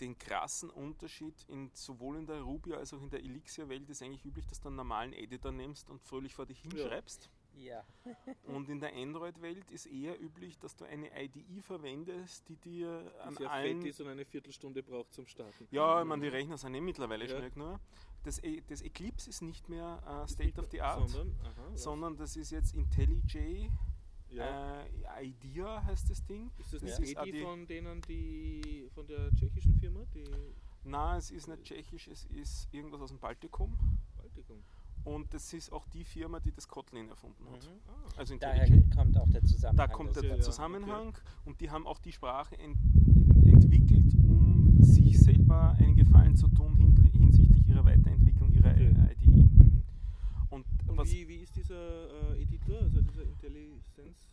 [SPEAKER 2] den krassen Unterschied in, sowohl in der Ruby als auch in der Elixir-Welt ist eigentlich üblich, dass du einen normalen Editor nimmst und fröhlich vor dich hinschreibst.
[SPEAKER 3] Ja. [laughs]
[SPEAKER 2] Und in der Android-Welt ist eher üblich, dass du eine IDE verwendest, die dir an
[SPEAKER 1] Die sehr
[SPEAKER 2] allen
[SPEAKER 1] fett ist und eine Viertelstunde braucht zum Starten.
[SPEAKER 2] Ja, ich meine, die Rechner sind eh mittlerweile
[SPEAKER 1] Ja.
[SPEAKER 2] schnell genug. Das, E- das Eclipse ist nicht mehr äh, State of the Art, sondern,
[SPEAKER 1] Sondern, aha, was?
[SPEAKER 2] das ist jetzt IntelliJ
[SPEAKER 1] ja.
[SPEAKER 2] äh, IDEA heißt das Ding.
[SPEAKER 1] ist das
[SPEAKER 2] das
[SPEAKER 1] nicht
[SPEAKER 2] AD
[SPEAKER 1] von denen, die von der tschechischen Firma, die
[SPEAKER 2] Nein, es ist nicht tschechisch, es ist irgendwas aus dem Baltikum.
[SPEAKER 1] Baltikum?
[SPEAKER 2] Und das ist auch die Firma, die das Kotlin erfunden hat.
[SPEAKER 3] Mhm.
[SPEAKER 1] Ah,
[SPEAKER 2] Also
[SPEAKER 3] Daher kommt auch der Zusammenhang.
[SPEAKER 2] Da kommt der
[SPEAKER 1] Ja, ja,
[SPEAKER 2] Zusammenhang und die haben auch die Sprache ent entwickelt, um sich selber einen Gefallen zu tun hin hinsichtlich ihrer Weiterentwicklung ihrer
[SPEAKER 1] Okay.
[SPEAKER 2] IDE.
[SPEAKER 1] Mhm.
[SPEAKER 2] Und
[SPEAKER 1] Und
[SPEAKER 2] was
[SPEAKER 1] wie, wie ist dieser äh, Editor, also dieser IntelliSense,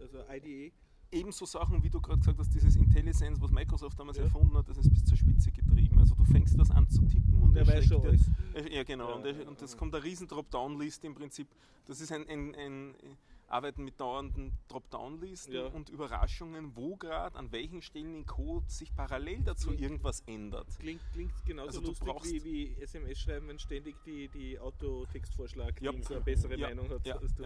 [SPEAKER 1] also IDE?
[SPEAKER 2] Ebenso Sachen, wie du gerade gesagt hast, dieses IntelliSense, was Microsoft damals
[SPEAKER 1] Ja.
[SPEAKER 2] erfunden hat, das ist bis zur Spitze getrieben. Also du fängst das an zu tippen und er
[SPEAKER 1] weiß schon
[SPEAKER 2] dir-
[SPEAKER 1] alles.
[SPEAKER 2] Äh, Ja, genau.
[SPEAKER 1] Ja,
[SPEAKER 2] und, er, und das kommt eine riesen Dropdown-Liste im Prinzip. Das ist ein, ein, ein Arbeiten mit dauernden Dropdown-Listen
[SPEAKER 1] Ja.
[SPEAKER 2] und Überraschungen, wo gerade, an welchen Stellen im Code sich parallel dazu
[SPEAKER 1] Klingt-
[SPEAKER 2] irgendwas ändert.
[SPEAKER 1] Klingt, klingt genauso
[SPEAKER 2] Also du
[SPEAKER 1] lustig
[SPEAKER 2] brauchst-
[SPEAKER 1] wie, wie SMS schreiben, wenn ständig die, die Autotextvorschlag
[SPEAKER 2] Ja.
[SPEAKER 1] so eine bessere
[SPEAKER 2] Ja.
[SPEAKER 1] Meinung hat als du.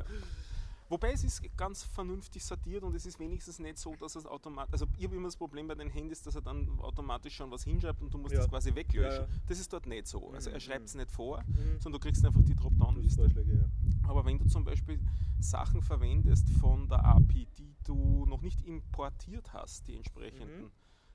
[SPEAKER 2] Wobei es ist ganz vernünftig sortiert und es ist wenigstens nicht so, dass es automatisch. Also, ich habe immer das Problem bei den Handys, dass er dann automatisch schon was hinschreibt und du musst
[SPEAKER 1] Ja.
[SPEAKER 2] das quasi weglöschen.
[SPEAKER 1] Ja.
[SPEAKER 2] Das ist dort nicht so. Also, er
[SPEAKER 1] Mhm,
[SPEAKER 2] schreibt es nicht vor,
[SPEAKER 1] Mhm.
[SPEAKER 2] sondern du kriegst einfach die Dropdown-Liste. Aber wenn du zum Beispiel Sachen verwendest von der API, die du noch nicht importiert hast, die entsprechenden
[SPEAKER 1] Mhm.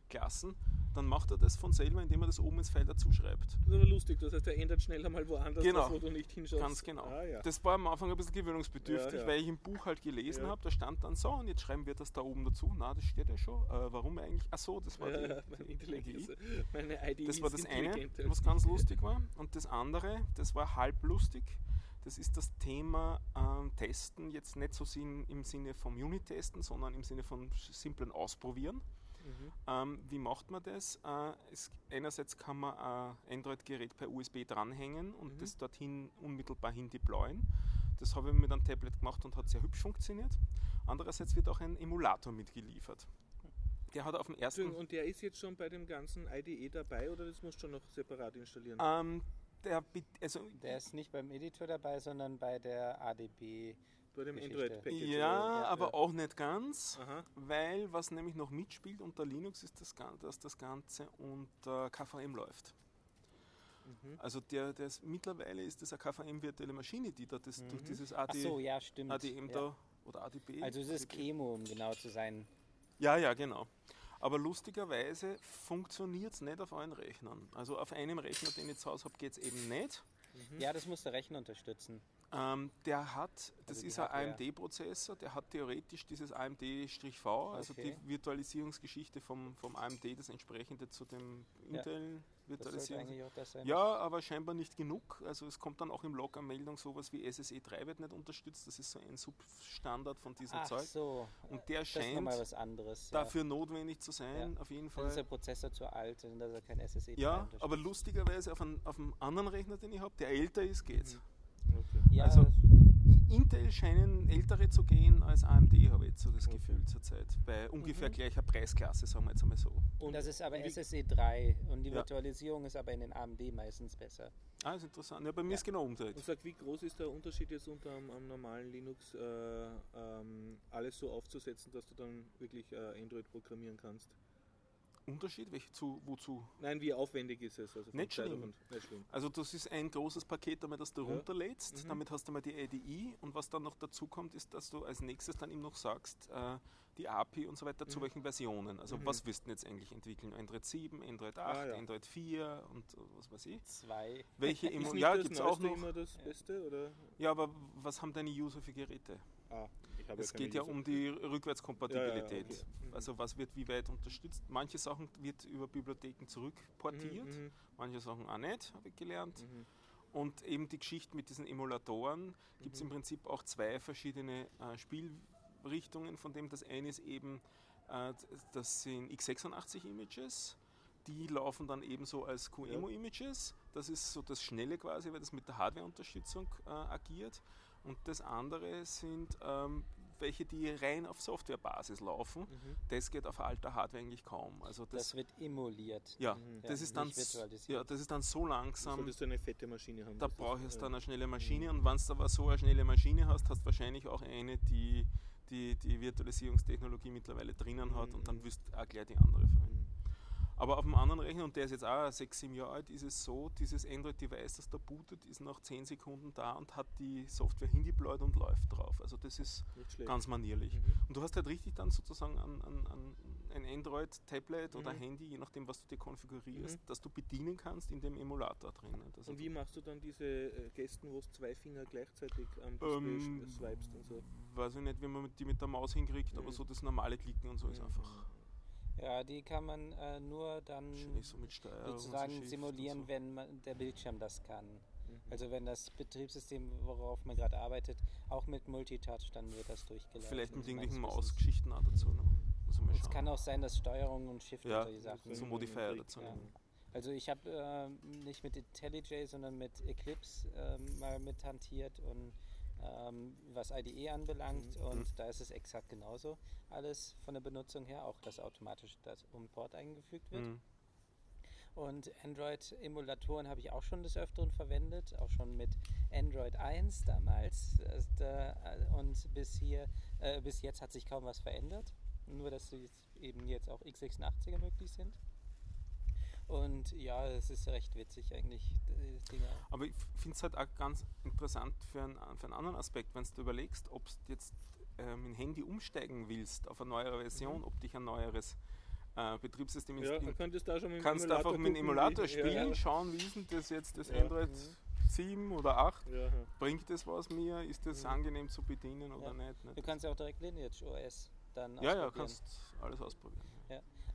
[SPEAKER 2] Klassen, dann macht er das von selber, indem er das oben ins File dazu schreibt.
[SPEAKER 1] Das ist aber lustig, das heißt, er ändert schneller mal woanders,
[SPEAKER 2] Genau.
[SPEAKER 1] das, wo du nicht hinschaust.
[SPEAKER 2] Ganz genau.
[SPEAKER 1] Ah, ja.
[SPEAKER 2] Das war am Anfang ein bisschen gewöhnungsbedürftig,
[SPEAKER 1] Ja, ja.
[SPEAKER 2] weil ich im Buch halt gelesen habe, da stand dann so und jetzt schreiben wir das da oben dazu. Na, das steht ja schon. Äh, warum eigentlich? Ach so, das war die, [laughs]
[SPEAKER 1] meine, Intelligenz, meine ID
[SPEAKER 2] Das war das eine, was ganz lustig war. Und das andere, das war halb lustig. Das ist das Thema ähm, Testen, jetzt nicht so sin- im Sinne vom Unit-Testen, sondern im Sinne von simplen Ausprobieren.
[SPEAKER 1] Mhm.
[SPEAKER 2] Ähm, wie macht man das? Äh, es, einerseits kann man ein Android-Gerät per USB dranhängen und
[SPEAKER 1] Mhm.
[SPEAKER 2] das dorthin unmittelbar hin deployen. Das habe ich mit einem Tablet gemacht und hat sehr hübsch funktioniert. Andererseits wird auch ein Emulator mitgeliefert. Der hat auf dem ersten.
[SPEAKER 1] Entschuldigung, Und der ist jetzt schon bei dem ganzen IDE dabei oder das musst du schon noch separat installieren?
[SPEAKER 2] Ähm, der, be- also,
[SPEAKER 3] Der ist nicht beim Editor dabei, sondern bei der ADB.
[SPEAKER 1] Bei dem. Android-Package?
[SPEAKER 2] ja,
[SPEAKER 1] oder?
[SPEAKER 2] aber auch nicht ganz.
[SPEAKER 1] Aha.
[SPEAKER 2] Weil was nämlich noch mitspielt unter Linux ist, das, dass das Ganze unter KVM läuft.
[SPEAKER 1] Mhm.
[SPEAKER 2] Also der, der ist, mittlerweile ist das eine KVM-virtuelle Maschine, die da das, durch
[SPEAKER 1] Mhm.
[SPEAKER 2] dieses
[SPEAKER 3] Ach
[SPEAKER 2] AD,
[SPEAKER 3] so, ja, stimmt.
[SPEAKER 2] ADM
[SPEAKER 3] ja.
[SPEAKER 2] da oder ADB.
[SPEAKER 3] Also es ist. Chemo, um genau zu sein.
[SPEAKER 2] Ja, ja, genau. Aber lustigerweise funktioniert es nicht auf allen Rechnern. Also auf einem Rechner, den ich zu Hause habe, geht es eben nicht.
[SPEAKER 1] Mhm.
[SPEAKER 3] Ja, das muss der Rechner unterstützen.
[SPEAKER 2] Ähm, der hat, das
[SPEAKER 3] Also
[SPEAKER 2] ist ein. AMD-Prozessor, der hat theoretisch dieses AMD-V, also
[SPEAKER 3] Okay.
[SPEAKER 2] die Virtualisierungsgeschichte vom, vom AMD, das entsprechende zu dem
[SPEAKER 3] Ja. Das sein.
[SPEAKER 2] Ja, aber scheinbar nicht genug. Also es kommt dann auch im Log eine Meldung, sowas wie SSE3 wird nicht unterstützt. Das ist so ein Substandard von diesem
[SPEAKER 3] Ach
[SPEAKER 2] Zeug.
[SPEAKER 3] so.
[SPEAKER 2] Und der
[SPEAKER 3] Das ist
[SPEAKER 2] scheint
[SPEAKER 3] was anderes. ja.
[SPEAKER 2] dafür notwendig zu sein, auf jeden
[SPEAKER 3] Dann ist der
[SPEAKER 2] Fall.
[SPEAKER 3] Prozessor zu alt, und dass er kein SSE
[SPEAKER 2] Ja,
[SPEAKER 3] unterstützt.
[SPEAKER 2] aber lustigerweise auf, einen, auf einem anderen Rechner, den ich habe, der älter ist, geht's.
[SPEAKER 1] Mhm.
[SPEAKER 3] Ja,
[SPEAKER 2] also- Intel scheinen ältere zu gehen als AMD, habe ich jetzt so das
[SPEAKER 1] Okay.
[SPEAKER 2] Gefühl zurzeit. Bei ungefähr
[SPEAKER 3] Mhm.
[SPEAKER 2] gleicher Preisklasse, sagen wir jetzt einmal so.
[SPEAKER 1] Und
[SPEAKER 3] das ist aber SSE 3 und die
[SPEAKER 2] Ja.
[SPEAKER 3] Virtualisierung ist aber in den AMD meistens besser.
[SPEAKER 2] Ah, ist interessant. Ja, bei mir
[SPEAKER 3] Ja.
[SPEAKER 2] ist genau umgedreht.
[SPEAKER 1] Und sag, wie groß ist der Unterschied jetzt unter am, am normalen Linux, äh, ähm, alles so aufzusetzen, dass du dann wirklich äh, Android programmieren kannst?
[SPEAKER 2] Unterschied? Welch, zu, wozu?
[SPEAKER 1] Nein, wie aufwendig ist es? Also
[SPEAKER 2] Nicht schlimm.
[SPEAKER 1] Nicht schlimm.
[SPEAKER 2] Also das ist ein großes Paket, einmal, das du
[SPEAKER 1] Ja.
[SPEAKER 2] runterlädst.
[SPEAKER 1] Mhm.
[SPEAKER 2] Damit hast du mal die IDE und was dann noch dazu kommt, ist, dass du als nächstes dann ihm noch sagst, äh, die API und so weiter, zu
[SPEAKER 1] Mhm.
[SPEAKER 2] welchen Versionen. Also
[SPEAKER 1] Mhm.
[SPEAKER 2] was wirst du denn jetzt eigentlich entwickeln? Android 7, Android 8,
[SPEAKER 1] Ah, ja.
[SPEAKER 2] Android 4 und was weiß ich.
[SPEAKER 3] Zwei.
[SPEAKER 2] Welche
[SPEAKER 1] Ist
[SPEAKER 2] Emo
[SPEAKER 1] nicht
[SPEAKER 2] Ja,
[SPEAKER 1] das
[SPEAKER 2] gibt es auch noch.
[SPEAKER 1] immer das
[SPEAKER 3] Ja.
[SPEAKER 1] Beste? Oder?
[SPEAKER 2] Ja, aber was haben deine User für Geräte?
[SPEAKER 1] Ah, habe
[SPEAKER 2] Es geht ja um die Rückwärtskompatibilität.
[SPEAKER 1] Ja, ja, okay. Mhm.
[SPEAKER 2] Also was wird wie weit unterstützt. Manche Sachen wird über Bibliotheken zurückportiert,
[SPEAKER 1] Mhm,
[SPEAKER 2] manche Sachen auch nicht, habe ich gelernt.
[SPEAKER 1] mhm, mhm.
[SPEAKER 2] Und eben die Geschichte mit diesen Emulatoren gibt es
[SPEAKER 1] Mhm.
[SPEAKER 2] im Prinzip auch zwei verschiedene äh, Spielrichtungen, von dem das eine ist eben, äh, das sind x86-Images, die laufen dann ebenso als QEMU-Images. Das ist so das Schnelle quasi, weil das mit der Hardware-Unterstützung äh, agiert. Und das andere sind ähm, welche, die rein auf Softwarebasis laufen.
[SPEAKER 1] Mhm.
[SPEAKER 2] Das geht auf alter Hardware eigentlich kaum. Also das,
[SPEAKER 3] Das wird emuliert.
[SPEAKER 2] ja,
[SPEAKER 1] Mhm.
[SPEAKER 2] das
[SPEAKER 3] Ja,
[SPEAKER 2] ist dann ja, das ist dann so langsam.
[SPEAKER 1] Solltest du eine fette Maschine haben.
[SPEAKER 2] Da brauche ich
[SPEAKER 1] äh,
[SPEAKER 2] dann eine schnelle Maschine und wenn du aber so eine schnelle Maschine hast, hast du wahrscheinlich auch eine, die die, die Virtualisierungstechnologie mittlerweile drinnen hat und dann
[SPEAKER 1] Mhm.
[SPEAKER 2] wirst du auch gleich die andere verwenden. Aber auf dem anderen Rechner, und der ist jetzt auch sechs, sieben Jahre alt, ist es so, dieses Android-Device, das da bootet, ist nach 10 Sekunden da und hat die Software hingeployt und läuft drauf. Also das ist ganz manierlich.
[SPEAKER 1] Mhm.
[SPEAKER 2] Und du hast halt richtig dann sozusagen ein, ein, ein, ein Android-Tablet oder
[SPEAKER 1] Mhm.
[SPEAKER 2] Handy, je nachdem, was du dir konfigurierst,
[SPEAKER 1] Mhm.
[SPEAKER 2] das du bedienen kannst in dem Emulator drin. Also
[SPEAKER 1] Und wie machst du dann diese äh, Gesten, wo du zwei Finger gleichzeitig am
[SPEAKER 2] Ähm,
[SPEAKER 1] sch- swipest und so?
[SPEAKER 2] Weiß ich nicht, wie man die mit der Maus hinkriegt, aber
[SPEAKER 1] Mhm.
[SPEAKER 2] so das normale Klicken und so ist
[SPEAKER 1] Mhm.
[SPEAKER 2] einfach
[SPEAKER 3] Ja, die kann man äh, nur dann
[SPEAKER 2] so so
[SPEAKER 3] sozusagen
[SPEAKER 2] und
[SPEAKER 3] simulieren,
[SPEAKER 2] so.
[SPEAKER 3] wenn man, der Bildschirm das kann.
[SPEAKER 1] Mhm.
[SPEAKER 3] Also wenn das Betriebssystem, worauf man gerade arbeitet, auch mit Multitouch, dann wird das durchgelaufen.
[SPEAKER 2] Vielleicht mit irgendwelchen
[SPEAKER 3] Wissens.
[SPEAKER 2] Mausgeschichten auch dazu. Ne? Muss ich mal
[SPEAKER 3] Es kann auch sein, dass Steuerung und Shift
[SPEAKER 2] Ja,
[SPEAKER 3] und solche Sachen.
[SPEAKER 2] so. Modifier dazu.
[SPEAKER 3] ja. Also ich habe äh, nicht mit IntelliJ, sondern mit Eclipse ähm, mal mit hantiert und ähm, was IDE anbelangt
[SPEAKER 1] Mhm.
[SPEAKER 3] und da ist es exakt genauso alles von der Benutzung her, auch dass automatisch das Import eingefügt wird.
[SPEAKER 2] Mhm.
[SPEAKER 3] Und Android-Emulatoren habe ich auch schon des Öfteren verwendet, auch schon mit Android 1 damals. Da, äh, und bis hier, äh, bis jetzt hat sich kaum was verändert. Nur dass jetzt eben jetzt auch x86er möglich sind. Und ja, es ist recht witzig eigentlich.
[SPEAKER 2] Aber ich finde es halt auch ganz interessant für einen, für einen anderen Aspekt, wenn du überlegst, ob du jetzt ähm, ein Handy umsteigen willst auf eine neuere Version,
[SPEAKER 1] Mhm.
[SPEAKER 2] ob dich ein neueres äh, Betriebssystem
[SPEAKER 1] Ja,
[SPEAKER 2] in,
[SPEAKER 1] dann könntest du auch schon mit dem
[SPEAKER 2] kannst du einfach mit dem Emulator
[SPEAKER 1] wie-
[SPEAKER 2] spielen,
[SPEAKER 1] Ja,
[SPEAKER 2] schauen, wie ist denn das jetzt, das
[SPEAKER 1] Ja.
[SPEAKER 2] Android
[SPEAKER 1] Mhm.
[SPEAKER 2] 7 oder 8?
[SPEAKER 1] ja, ja.
[SPEAKER 2] Bringt das was mir? Ist das
[SPEAKER 1] Mhm.
[SPEAKER 2] angenehm zu bedienen oder
[SPEAKER 3] Ja.
[SPEAKER 2] nicht?
[SPEAKER 3] Du
[SPEAKER 2] nicht?
[SPEAKER 3] kannst ja auch direkt Lineage OS dann
[SPEAKER 2] Ja, ja,
[SPEAKER 3] ausprobieren.
[SPEAKER 2] kannst alles ausprobieren.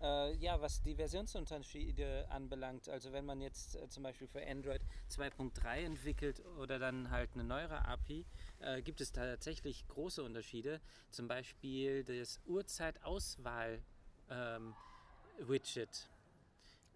[SPEAKER 3] Äh, ja, was die Versionsunterschiede anbelangt, also wenn man jetzt äh, zum Beispiel für Android 2.3 entwickelt oder dann halt eine neuere API, äh, gibt es tatsächlich große Unterschiede. Zum Beispiel das Uhrzeitauswahl-Widget.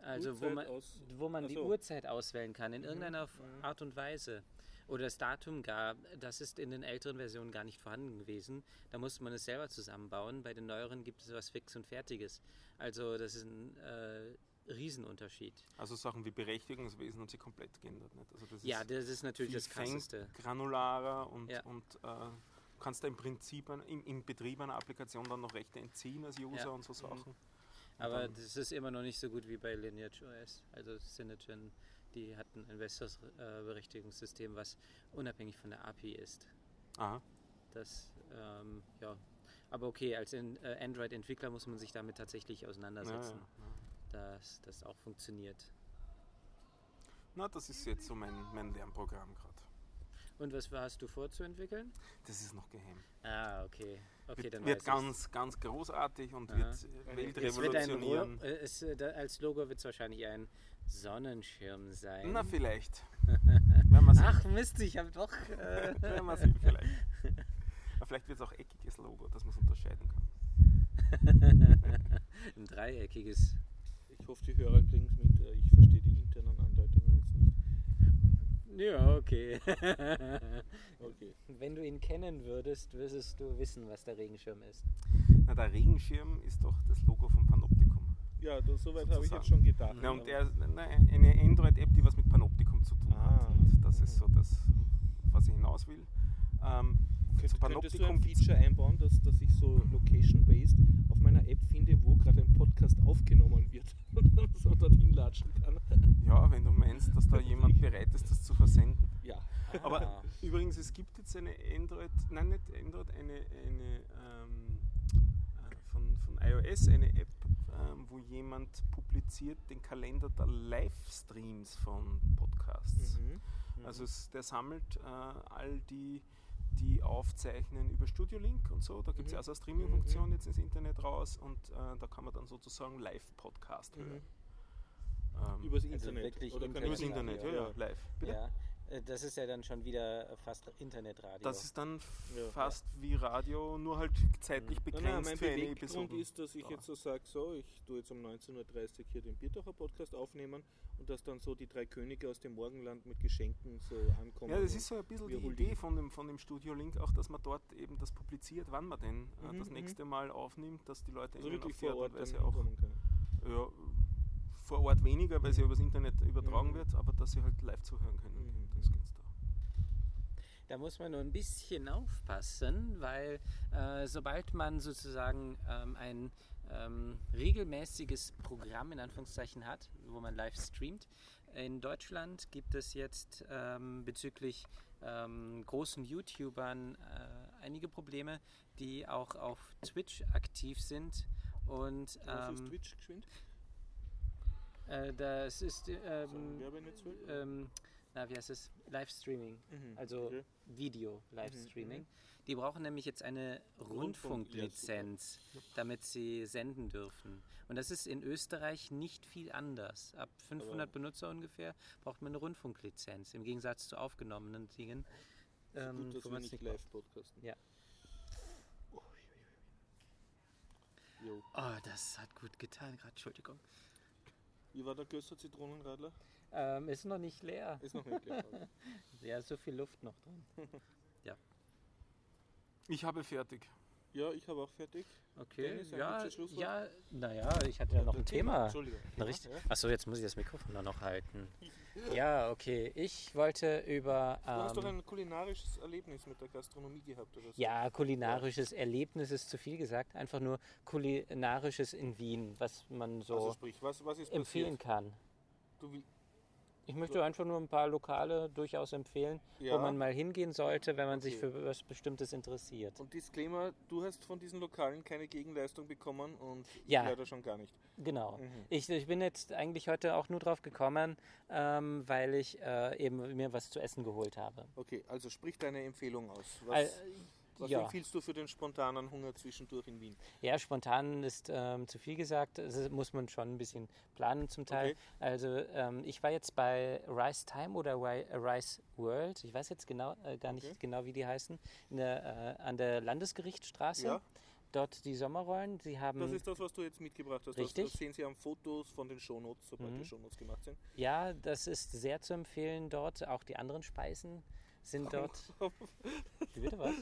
[SPEAKER 3] also wo
[SPEAKER 1] Uhrzeit
[SPEAKER 3] man,
[SPEAKER 1] aus-
[SPEAKER 3] wo man die. Uhrzeit auswählen kann, in
[SPEAKER 1] Mhm,
[SPEAKER 3] irgendeiner
[SPEAKER 1] mhm.
[SPEAKER 3] Art und Weise. Oder das Datum gar, das ist in den älteren Versionen gar nicht vorhanden gewesen. Da musste man es selber zusammenbauen. Bei den neueren gibt es was Fix und Fertiges. Also das ist ein äh, Riesenunterschied.
[SPEAKER 2] Also Sachen wie Berechtigungswesen haben sich komplett geändert. Nicht? Also das
[SPEAKER 3] Ja, das ist natürlich das Krasseste.
[SPEAKER 2] granularer und,
[SPEAKER 3] Ja.
[SPEAKER 2] und äh, kannst da im Prinzip ein, im, im Betrieb einer Applikation dann noch Rechte entziehen als User
[SPEAKER 3] Ja.
[SPEAKER 2] und so Sachen.
[SPEAKER 3] Aber
[SPEAKER 2] dann-
[SPEAKER 3] das ist immer noch nicht so gut wie bei Lineage OS. Also Synogen, die hatten ein besseres äh, Berechtigungssystem, was unabhängig von der API ist.
[SPEAKER 2] Aha.
[SPEAKER 3] Das, ähm, ja. Aber okay, als äh, Android-Entwickler muss man sich damit tatsächlich
[SPEAKER 2] Ja, ja,
[SPEAKER 3] auseinandersetzen,
[SPEAKER 2] ja.
[SPEAKER 3] dass das auch funktioniert.
[SPEAKER 2] Na, das ist jetzt so mein, mein Lernprogramm gerade.
[SPEAKER 3] Und was hast du vor zu entwickeln?
[SPEAKER 2] Das ist noch geheim.
[SPEAKER 3] Ah, okay. Okay,
[SPEAKER 2] wird
[SPEAKER 3] dann
[SPEAKER 2] wird
[SPEAKER 3] weiß ich's.
[SPEAKER 2] ganz, ganz großartig und
[SPEAKER 3] Aha.
[SPEAKER 2] wird äh,
[SPEAKER 3] Es wird ein
[SPEAKER 2] Weltrevolutionieren.
[SPEAKER 3] Ro- äh, es, äh, als Logo wird es wahrscheinlich ein Sonnenschirm sein.
[SPEAKER 2] Na, vielleicht. [laughs]
[SPEAKER 3] Ach Mist, ich habe doch. Äh, [laughs]
[SPEAKER 2] Werden wir sehen, vielleicht. [laughs] Aber vielleicht wird es auch eckiges Logo, dass man es unterscheiden kann.
[SPEAKER 3] ein dreieckiges.
[SPEAKER 1] Ich hoffe, die Hörer kriegen es mit. Ich verstehe die internen Andeutungen jetzt nicht.
[SPEAKER 3] Ja, okay. [laughs]
[SPEAKER 1] Okay.
[SPEAKER 3] Wenn du ihn kennen würdest, würdest du wissen, was der Regenschirm ist.
[SPEAKER 2] Na, der Regenschirm ist doch das Logo vom Panoptikum.
[SPEAKER 1] Ja, das, soweit habe ich jetzt schon gedacht.
[SPEAKER 2] Na, und
[SPEAKER 1] aber-
[SPEAKER 2] er, na, eine Android-App, die was mit Panoptikum zu tun
[SPEAKER 1] Ah.
[SPEAKER 2] hat. Und das ist so das, was ich hinaus will. Ähm,
[SPEAKER 1] Könnt, könntest du ein Feature einbauen, dass, dass ich so location-based auf meiner App finde, wo gerade ein Podcast aufgenommen wird [laughs] und dann so dorthin latschen kann?
[SPEAKER 2] Ja, wenn du meinst, dass da jemand bereit ist, das zu versenden.
[SPEAKER 1] Ja.
[SPEAKER 2] Aber
[SPEAKER 3] Ah.
[SPEAKER 2] übrigens, es gibt jetzt eine Android, nein, nicht Android, eine, eine ähm, äh, von, von iOS, eine App, ähm, wo jemand publiziert den Kalender der Livestreams von Podcasts.
[SPEAKER 1] Mhm.
[SPEAKER 2] Also es, der sammelt äh, all die, die aufzeichnen über Studio Link und so. Da gibt es
[SPEAKER 1] Mhm.
[SPEAKER 2] ja auch so eine Streaming-Funktion
[SPEAKER 1] Mhm.
[SPEAKER 2] jetzt ins Internet raus und äh, da kann man dann sozusagen Live-Podcast
[SPEAKER 1] Mhm.
[SPEAKER 2] hören. Ähm,
[SPEAKER 1] Übers
[SPEAKER 3] Also
[SPEAKER 1] Internet.
[SPEAKER 3] wirklich
[SPEAKER 1] Oder
[SPEAKER 3] Internet
[SPEAKER 2] übers Internet, ja, ja,
[SPEAKER 3] ja.
[SPEAKER 2] live. Bitte?
[SPEAKER 3] Ja, Das ist ja dann schon wieder fast Internetradio.
[SPEAKER 2] Das ist dann
[SPEAKER 1] Ja.
[SPEAKER 2] fast wie Radio, nur halt zeitlich begrenzt
[SPEAKER 1] Nein, nein, mein
[SPEAKER 2] für eine Episode.
[SPEAKER 1] ist, dass ich jetzt so sage, so, ich tue jetzt um 19.30 Uhr hier den Bierdacher Podcast aufnehmen und dass dann so die drei Könige aus dem Morgenland mit Geschenken so ankommen.
[SPEAKER 2] Ja, das ist so ein bisschen die Idee von dem, von dem Studio Link, auch dass man dort eben das publiziert, wann man denn äh,
[SPEAKER 1] Mhm,
[SPEAKER 2] das
[SPEAKER 1] mhm.
[SPEAKER 2] nächste Mal aufnimmt, dass die Leute
[SPEAKER 1] also
[SPEAKER 2] eben
[SPEAKER 1] wirklich
[SPEAKER 2] auf die
[SPEAKER 1] vor
[SPEAKER 2] Art und Weise auch ja, vor Ort weniger, weil sie übers Internet übertragen
[SPEAKER 1] Mhm.
[SPEAKER 2] wird, aber dass sie halt live zuhören können.
[SPEAKER 1] Mhm.
[SPEAKER 2] Das geht's da.
[SPEAKER 3] Da muss man nur ein bisschen aufpassen, weil äh, sobald man sozusagen ähm, ein ähm, regelmäßiges Programm in Anführungszeichen hat, wo man live streamt, in Deutschland gibt es jetzt ähm, bezüglich ähm, großen YouTubern äh, einige Probleme, die auch auf Twitch aktiv sind. Und
[SPEAKER 1] Was ist
[SPEAKER 3] ähm,
[SPEAKER 1] Twitch geschwind?
[SPEAKER 3] äh, das ist
[SPEAKER 1] So
[SPEAKER 3] ähm,
[SPEAKER 1] Werbenetzwerk?
[SPEAKER 3] ähm, na, wie heißt es? Livestreaming.
[SPEAKER 1] Mhm,
[SPEAKER 3] Also
[SPEAKER 1] okay.
[SPEAKER 3] Video Livestreaming.
[SPEAKER 1] mhm.
[SPEAKER 3] Die brauchen nämlich jetzt eine Rundfunklizenz, damit sie senden dürfen. Und das ist in Österreich nicht viel anders. Ab 500
[SPEAKER 1] Aber-
[SPEAKER 3] Benutzer ungefähr braucht man eine Rundfunklizenz, im Gegensatz zu aufgenommenen Dingen. ähm,
[SPEAKER 1] Gut, dass wir nicht live podcasten.
[SPEAKER 3] Ja. Oh, das hat gut getan gerade, Entschuldigung.
[SPEAKER 1] Wie war der Gösser Zitronenradler?
[SPEAKER 3] Ähm, ist noch nicht leer.
[SPEAKER 1] Ist noch nicht leer. [laughs]
[SPEAKER 3] Ja, ist so viel Luft noch drin. [laughs]
[SPEAKER 2] Ich habe fertig.
[SPEAKER 1] Ja, ich habe auch fertig.
[SPEAKER 3] Okay,
[SPEAKER 1] Dennis, ein
[SPEAKER 3] ja, ja, naja, ich hatte ja noch ein Thema.
[SPEAKER 1] Entschuldigung.
[SPEAKER 3] Na, richtig.
[SPEAKER 1] Ja.
[SPEAKER 3] Achso, jetzt muss ich das Mikrofon auch noch halten. Ja, okay. Ich wollte über.
[SPEAKER 1] Du hast doch
[SPEAKER 3] Ähm,
[SPEAKER 1] ein kulinarisches Erlebnis mit der Gastronomie gehabt, oder so?
[SPEAKER 3] ja, kulinarisches Erlebnis ist zu viel gesagt. Einfach nur kulinarisches in Wien, was man so
[SPEAKER 1] Also sprich, was, was ist
[SPEAKER 3] empfehlen kann.
[SPEAKER 1] Du, will-
[SPEAKER 3] Ich möchte einfach nur ein paar Lokale durchaus empfehlen,
[SPEAKER 1] Ja.
[SPEAKER 3] wo man mal hingehen sollte, wenn man sich
[SPEAKER 1] Okay.
[SPEAKER 3] für was Bestimmtes interessiert.
[SPEAKER 1] und Disclaimer, du hast von diesen Lokalen keine Gegenleistung bekommen und ich
[SPEAKER 3] Ja.
[SPEAKER 1] leider schon gar nicht.
[SPEAKER 3] Genau.
[SPEAKER 1] Mhm.
[SPEAKER 3] Ich, ich bin jetzt eigentlich heute auch nur drauf gekommen, ähm, weil ich äh, eben mir was zu essen geholt habe.
[SPEAKER 1] Okay, also sprich deine Empfehlung aus. Was,
[SPEAKER 3] Al-
[SPEAKER 1] was
[SPEAKER 3] ja.
[SPEAKER 1] empfiehlst du für den spontanen Hunger zwischendurch in Wien?
[SPEAKER 3] ja, spontan ist ähm, zu viel gesagt. Das muss man schon ein bisschen planen zum Teil.
[SPEAKER 1] Okay.
[SPEAKER 3] Also ähm, ich war jetzt bei Rice Time oder Ri- Rice World. Ich weiß jetzt genau äh, gar nicht
[SPEAKER 1] Okay.
[SPEAKER 3] genau, wie die heißen. Der, äh, an der Landesgerichtsstraße.
[SPEAKER 1] Ja.
[SPEAKER 3] Dort die Sommerrollen. Sie haben
[SPEAKER 1] Das ist das, was du jetzt mitgebracht hast. Das.
[SPEAKER 3] Richtig.
[SPEAKER 1] das sehen Sie am Fotos von den Shownotes, sobald
[SPEAKER 3] Mhm.
[SPEAKER 1] die Shownotes gemacht sind.
[SPEAKER 3] ja, das ist sehr zu empfehlen dort. Auch die anderen Speisen sind dort. [laughs] Bitte was?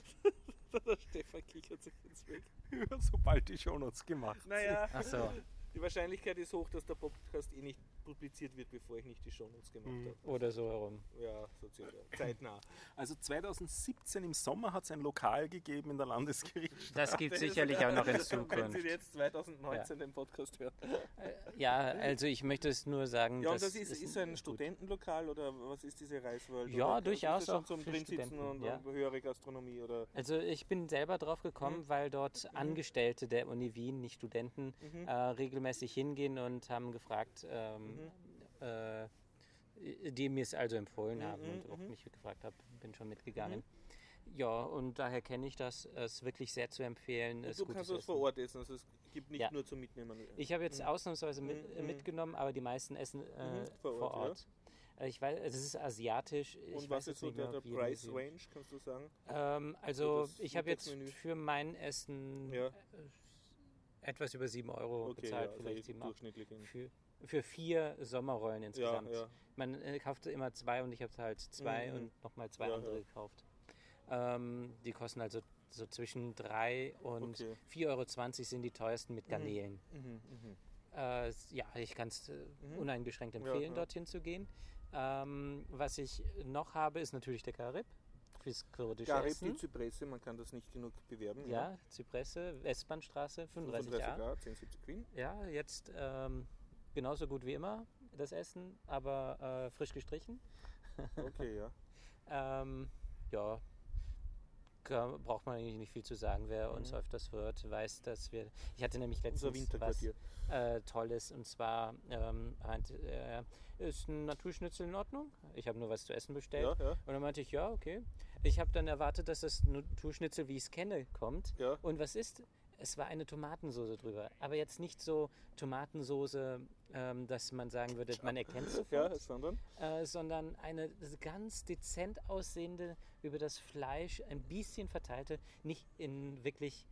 [SPEAKER 3] [laughs]
[SPEAKER 1] der Stefan kichert sich jetzt weg. [laughs]
[SPEAKER 2] Sobald die Shownotes gemacht sind.
[SPEAKER 1] Naja,
[SPEAKER 3] Ach so.
[SPEAKER 1] die Wahrscheinlichkeit ist hoch, dass der Podcast eh nicht publiziert wird, bevor ich nicht die Shownotes gemacht
[SPEAKER 2] Mhm.
[SPEAKER 1] habe.
[SPEAKER 3] Oder so herum.
[SPEAKER 1] Ja, so circa. Zeitnah.
[SPEAKER 2] Also 2017 im Sommer hat es ein Lokal gegeben in der Landesgerichtsstraße.
[SPEAKER 3] Das gibt sicherlich auch noch in [laughs]
[SPEAKER 1] Wenn Sie
[SPEAKER 3] Zukunft.
[SPEAKER 1] jetzt 2019 den Podcast hören.
[SPEAKER 3] Äh, Ja, also ich möchte es nur sagen,
[SPEAKER 1] Ja, und
[SPEAKER 3] dass
[SPEAKER 1] das ist,
[SPEAKER 3] es
[SPEAKER 1] ist ein
[SPEAKER 3] gut.
[SPEAKER 1] Studentenlokal oder was ist diese Reiswelt?
[SPEAKER 3] Ja,
[SPEAKER 1] oder
[SPEAKER 3] durchaus
[SPEAKER 1] ist das
[SPEAKER 3] auch
[SPEAKER 1] zum
[SPEAKER 3] für Studenten,
[SPEAKER 1] und,
[SPEAKER 3] ja.
[SPEAKER 1] höhere Gastronomie oder?
[SPEAKER 3] Also ich bin selber drauf gekommen,
[SPEAKER 1] Mhm.
[SPEAKER 3] weil dort Angestellte der Uni Wien, nicht Studenten,
[SPEAKER 1] Mhm.
[SPEAKER 3] äh, regelmäßig hingehen und haben gefragt, ähm, äh, die mir es also empfohlen
[SPEAKER 1] Mhm,
[SPEAKER 3] haben und
[SPEAKER 1] mhm,
[SPEAKER 3] auch
[SPEAKER 1] mhm.
[SPEAKER 3] mich gefragt haben, bin schon mitgegangen. Ja, und daher kenne ich das. Es ist wirklich sehr zu empfehlen. Es
[SPEAKER 1] Und
[SPEAKER 3] ist
[SPEAKER 1] du kannst
[SPEAKER 3] Essen.
[SPEAKER 1] vor Ort essen, also es gibt nicht
[SPEAKER 3] Ja.
[SPEAKER 1] nur zum Mitnehmen.
[SPEAKER 3] Ich habe jetzt
[SPEAKER 1] Mhm.
[SPEAKER 3] ausnahmsweise mit,
[SPEAKER 1] Mhm, mhm.
[SPEAKER 3] mitgenommen, aber die meisten essen äh,
[SPEAKER 1] Mhm, vor
[SPEAKER 3] vor
[SPEAKER 1] Ort,
[SPEAKER 3] Ort. Äh, Ich weiß, es ist asiatisch. ich
[SPEAKER 1] Und
[SPEAKER 3] weiß
[SPEAKER 1] was ist so der, der Price. Range, kannst du sagen?
[SPEAKER 3] Ähm, also
[SPEAKER 1] das
[SPEAKER 3] ich habe jetzt für mein Essen
[SPEAKER 1] Ja.
[SPEAKER 3] etwas über 7 Euro
[SPEAKER 1] Okay,
[SPEAKER 3] bezahlt,
[SPEAKER 1] ja, also
[SPEAKER 3] vielleicht
[SPEAKER 1] eh
[SPEAKER 3] 7 Euro.
[SPEAKER 1] durchschnittlich.
[SPEAKER 3] Für, für vier Sommerrollen
[SPEAKER 1] Ja,
[SPEAKER 3] insgesamt.
[SPEAKER 1] ja.
[SPEAKER 3] Man äh, kaufte immer zwei und ich habe halt zwei
[SPEAKER 1] Mhm.
[SPEAKER 3] und nochmal zwei
[SPEAKER 1] Ja,
[SPEAKER 3] andere
[SPEAKER 1] ja.
[SPEAKER 3] gekauft. Ähm, die kosten also so zwischen 3 und
[SPEAKER 1] Okay.
[SPEAKER 3] 4,20 Euro sind die teuersten mit Garnelen.
[SPEAKER 1] Mhm, mhm.
[SPEAKER 3] Äh, ja, ich kann es äh,
[SPEAKER 1] Mhm.
[SPEAKER 3] uneingeschränkt
[SPEAKER 1] Ja,
[SPEAKER 3] empfehlen,
[SPEAKER 1] ja.
[SPEAKER 3] dorthin zu gehen. Ähm, was ich noch habe, ist natürlich der Karib fürs kurdische
[SPEAKER 1] Garib,
[SPEAKER 3] Essen.
[SPEAKER 1] die Zypresse, man kann das nicht genug bewerben.
[SPEAKER 3] Ja, Zypresse, Westbahnstraße, 35 Jahre.
[SPEAKER 1] Jahre, 10, 70 Queen.
[SPEAKER 3] Ja, jetzt ähm, genauso gut wie immer das Essen, aber äh, frisch gestrichen. [laughs]
[SPEAKER 1] Okay, ja.
[SPEAKER 3] Ähm, ja, braucht man eigentlich nicht viel zu sagen. Wer uns
[SPEAKER 1] Mhm.
[SPEAKER 3] öfters hört, weiß, dass wir. Ich hatte nämlich letztens was äh, Tolles und zwar ähm, meinte er, ist ein Naturschnitzel in Ordnung? Ich habe nur was zu essen bestellt.
[SPEAKER 1] Ja, ja,
[SPEAKER 3] Und dann meinte ich, ja, okay. Ich habe dann erwartet, dass das Naturschnitzel, wie ich es kenne, kommt.
[SPEAKER 1] ja.
[SPEAKER 3] Und was ist? Es war eine Tomatensoße drüber. Aber jetzt nicht so Tomatensoße, ähm, dass man sagen würde, man erkennt [laughs] sofort.
[SPEAKER 1] Ja, sondern?
[SPEAKER 3] äh, sondern eine ganz dezent aussehende, über das Fleisch ein bisschen verteilte, nicht in wirklich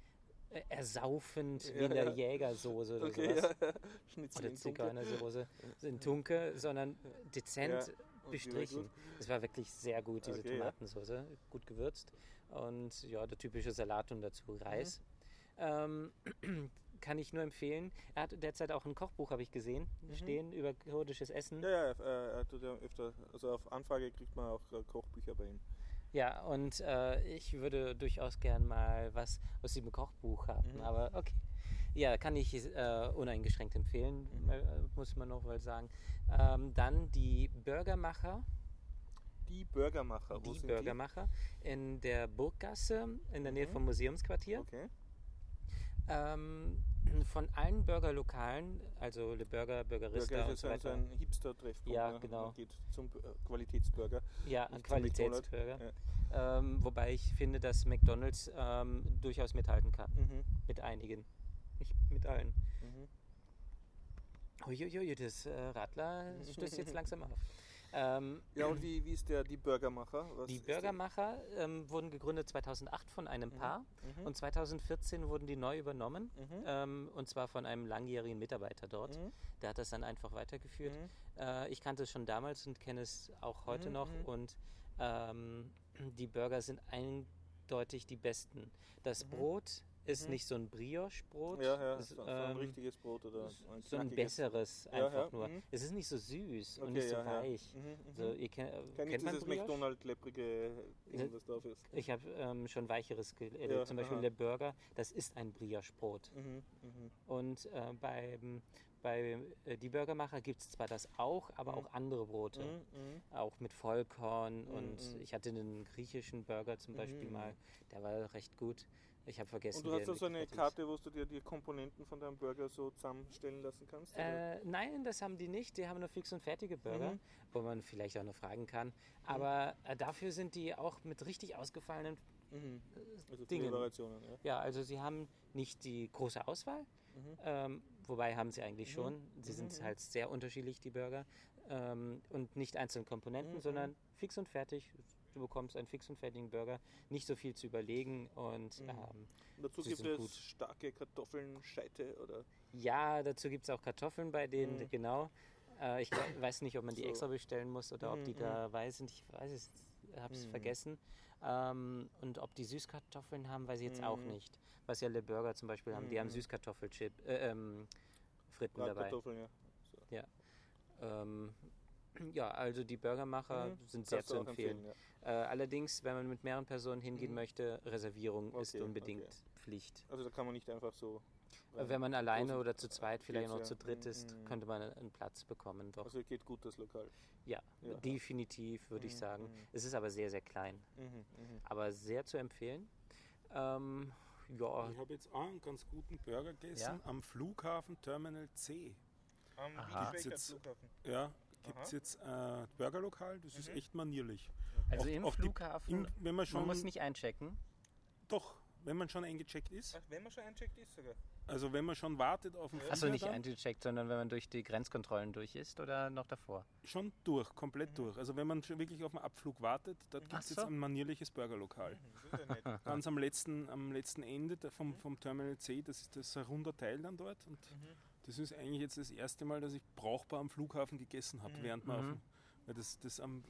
[SPEAKER 3] äh, ersaufend wie
[SPEAKER 1] Ja,
[SPEAKER 3] in der
[SPEAKER 1] ja.
[SPEAKER 3] Jägersoße oder
[SPEAKER 1] Okay,
[SPEAKER 3] sowas.
[SPEAKER 1] ja. Schnitzel
[SPEAKER 3] Oder. Zigeunersoße in Tunke, sondern dezent
[SPEAKER 1] Ja,
[SPEAKER 3] bestrichen. Es war wirklich sehr gut, diese
[SPEAKER 1] Okay.
[SPEAKER 3] Tomatensoße, gut gewürzt. Und ja, der typische Salat und dazu Reis.
[SPEAKER 1] Mhm.
[SPEAKER 3] Ähm, [clears throat] kann ich nur empfehlen. Er hat derzeit auch ein Kochbuch, habe ich gesehen, stehen über kurdisches Essen.
[SPEAKER 1] Mhm. Ja, ja, er, er tut ja öfter, also auf Anfrage kriegt man auch äh, Kochbücher bei ihm.
[SPEAKER 3] Ja, und äh, ich würde durchaus gern mal was aus diesem Kochbuch haben.
[SPEAKER 1] Mhm.
[SPEAKER 3] Aber okay. Ja, kann ich äh, uneingeschränkt empfehlen,
[SPEAKER 1] Mhm.
[SPEAKER 3] äh, muss man noch mal sagen. Ähm, dann die Burgermacher.
[SPEAKER 1] Die Burgermacher, wo
[SPEAKER 3] die Burgermacher in der Burggasse in der Nähe
[SPEAKER 1] Mhm.
[SPEAKER 3] vom Museumsquartier.
[SPEAKER 1] die? Okay.
[SPEAKER 3] Ähm, von allen Burgerlokalen, also Le Burger, Burgerista
[SPEAKER 1] Burger
[SPEAKER 3] und
[SPEAKER 1] ist ja so
[SPEAKER 3] weiter.
[SPEAKER 1] ein Hipster-Treffpunkt.
[SPEAKER 3] Ja, genau.
[SPEAKER 1] Man geht zum äh, Qualitätsburger.
[SPEAKER 3] Ja, ein Qualitätsburger.
[SPEAKER 1] McDonald's.
[SPEAKER 3] Ähm, wobei ich finde, dass McDonalds ähm, durchaus mithalten kann.
[SPEAKER 1] Mhm.
[SPEAKER 3] Mit einigen. Nicht mit allen.
[SPEAKER 1] Mhm.
[SPEAKER 3] Uiuiui, das äh, Radler [laughs] stößt jetzt langsam auf. Ähm,
[SPEAKER 1] Ja, und wie, wie ist der, die Burgermacher? Was
[SPEAKER 3] die? Burgermacher ähm, wurden gegründet 2008 von einem Paar
[SPEAKER 1] Mhm.
[SPEAKER 3] und 2014 wurden die neu übernommen.
[SPEAKER 1] Mhm.
[SPEAKER 3] Ähm, und zwar von einem langjährigen Mitarbeiter dort.
[SPEAKER 1] Mhm.
[SPEAKER 3] Der hat das dann einfach weitergeführt.
[SPEAKER 1] Mhm.
[SPEAKER 3] Äh, ich kannte es schon damals und kenne es auch heute
[SPEAKER 1] Mhm,
[SPEAKER 3] noch.
[SPEAKER 1] mhm.
[SPEAKER 3] Und ähm, die Burger sind eindeutig die besten. Das Brot ist
[SPEAKER 1] Mhm.
[SPEAKER 3] nicht so ein Brioche-Brot.
[SPEAKER 1] Ja, ja,
[SPEAKER 3] es,
[SPEAKER 1] so, so ein
[SPEAKER 3] ähm,
[SPEAKER 1] richtiges Brot oder
[SPEAKER 3] so ein besseres
[SPEAKER 1] Ja,
[SPEAKER 3] einfach
[SPEAKER 1] ja,
[SPEAKER 3] nur.
[SPEAKER 1] mhm.
[SPEAKER 3] Es ist nicht so süß und
[SPEAKER 1] Okay,
[SPEAKER 3] nicht so
[SPEAKER 1] ja, ja.
[SPEAKER 3] weich.
[SPEAKER 1] Mhm, mhm.
[SPEAKER 3] So, ihr kennt,
[SPEAKER 1] Kein
[SPEAKER 3] kennt
[SPEAKER 1] nicht
[SPEAKER 3] man
[SPEAKER 1] dieses? McDonald-lepprige Ding, was drauf ist.
[SPEAKER 3] Ich habe ähm, schon weicheres, äh,
[SPEAKER 1] Ja,
[SPEAKER 3] zum Beispiel
[SPEAKER 1] aha.
[SPEAKER 3] der Burger, das ist ein Brioche-Brot.
[SPEAKER 1] Mhm, mhm.
[SPEAKER 3] Und äh, beim, bei äh, die Burgermacher gibt es zwar das auch, aber
[SPEAKER 1] Mhm.
[SPEAKER 3] auch andere Brote.
[SPEAKER 1] Mhm.
[SPEAKER 3] Auch mit Vollkorn und
[SPEAKER 1] mhm.
[SPEAKER 3] ich hatte einen griechischen Burger zum Beispiel mal, der war recht gut. Ich habe vergessen.
[SPEAKER 1] Und du hast da so eine. Karte, wo du dir die Komponenten von deinem Burger so zusammenstellen lassen kannst?
[SPEAKER 3] Äh, nein, das haben die nicht. Die haben nur fix und fertige Burger,
[SPEAKER 1] Mhm.
[SPEAKER 3] wo man vielleicht auch noch fragen kann. Aber äh, dafür sind die auch mit richtig ausgefallenen.
[SPEAKER 1] Mhm. Also
[SPEAKER 3] Dingen.
[SPEAKER 1] viele Variationen, ja.
[SPEAKER 3] Ja, also sie haben nicht die große Auswahl,
[SPEAKER 1] Mhm.
[SPEAKER 3] ähm, wobei haben sie eigentlich
[SPEAKER 1] Mhm.
[SPEAKER 3] schon. Sie sind
[SPEAKER 1] Mhm.
[SPEAKER 3] halt sehr unterschiedlich, die Burger. Ähm, und nicht einzelne Komponenten,
[SPEAKER 1] Mhm.
[SPEAKER 3] sondern fix und fertig. Du bekommst einen fix und fertigen Burger, nicht so viel zu überlegen und
[SPEAKER 1] Mhm.
[SPEAKER 3] ähm,
[SPEAKER 1] dazu gibt es
[SPEAKER 3] gut.
[SPEAKER 1] starke Kartoffeln, Scheite oder.
[SPEAKER 3] Ja, dazu gibt es auch Kartoffeln bei denen,
[SPEAKER 1] Mhm.
[SPEAKER 3] genau. Äh, ich we- weiß nicht, ob man die
[SPEAKER 1] So.
[SPEAKER 3] extra bestellen muss oder ob
[SPEAKER 1] Mhm,
[SPEAKER 3] die
[SPEAKER 1] mhm.
[SPEAKER 3] dabei sind. Ich weiß es, habe es
[SPEAKER 1] Mhm.
[SPEAKER 3] vergessen. Ähm, und ob die Süßkartoffeln haben, weiß ich jetzt auch nicht. Was ja Le Burger zum Beispiel haben, die haben. Süßkartoffelchip, äh, ähm, Fritten dabei.
[SPEAKER 1] Ja. So.
[SPEAKER 3] Ähm, ja, also die Burgermacher
[SPEAKER 1] Mhm.
[SPEAKER 3] sind sehr zu
[SPEAKER 1] auch
[SPEAKER 3] empfehlen.
[SPEAKER 1] ja.
[SPEAKER 3] Äh, allerdings, wenn man mit mehreren Personen hingehen
[SPEAKER 1] Mhm.
[SPEAKER 3] möchte, Reservierung ist
[SPEAKER 1] Okay,
[SPEAKER 3] unbedingt
[SPEAKER 1] okay.
[SPEAKER 3] Pflicht.
[SPEAKER 1] Also da kann man nicht einfach so.
[SPEAKER 3] Äh, Wenn man alleine
[SPEAKER 1] großen-
[SPEAKER 3] oder zu zweit, vielleicht noch
[SPEAKER 1] ja.
[SPEAKER 3] zu dritt ist,
[SPEAKER 1] mhm.
[SPEAKER 3] könnte man einen Platz bekommen. Doch.
[SPEAKER 1] Also geht gut das Lokal.
[SPEAKER 3] Ja,
[SPEAKER 1] Ja.
[SPEAKER 3] definitiv würde ich
[SPEAKER 1] Mhm,
[SPEAKER 3] sagen.
[SPEAKER 1] mhm.
[SPEAKER 3] Es ist aber sehr, sehr klein.
[SPEAKER 1] Mhm.
[SPEAKER 3] Aber sehr zu empfehlen. Ähm, ja,
[SPEAKER 2] Ich habe jetzt auch einen ganz guten Burger gegessen am Flughafen Terminal C.
[SPEAKER 1] Am Flughafen.
[SPEAKER 2] Ja, gibt es jetzt äh, Burgerlokal, das ist
[SPEAKER 1] Mhm.
[SPEAKER 2] echt manierlich.
[SPEAKER 3] also
[SPEAKER 2] Auch-
[SPEAKER 3] im
[SPEAKER 2] auch die-
[SPEAKER 3] Flughafen,
[SPEAKER 2] Im, wenn man schon,
[SPEAKER 3] man muss nicht einchecken.
[SPEAKER 2] doch, wenn man schon eingecheckt ist,
[SPEAKER 1] Ach, wenn man schon eincheckt ist sogar.
[SPEAKER 2] also wenn man schon wartet auf den. Flieger,
[SPEAKER 3] Achso, nicht eingecheckt, sondern wenn man durch die Grenzkontrollen durch ist oder noch davor.
[SPEAKER 2] schon durch, komplett durch. Also wenn man schon wirklich auf den Abflug wartet, da gibt
[SPEAKER 3] Ach
[SPEAKER 2] es jetzt
[SPEAKER 3] so.
[SPEAKER 2] ein manierliches Burgerlokal.
[SPEAKER 1] Mhm, ist ja. [laughs]
[SPEAKER 2] Ganz am letzten, am letzten Ende vom, vom Terminal C, das ist das runder Teil dann dort. Und
[SPEAKER 1] Mhm.
[SPEAKER 2] Das ist eigentlich jetzt das erste Mal, dass ich brauchbar am Flughafen gegessen habe,
[SPEAKER 1] Mhm.
[SPEAKER 2] während man auf
[SPEAKER 3] Mhm.
[SPEAKER 2] weil das, das am,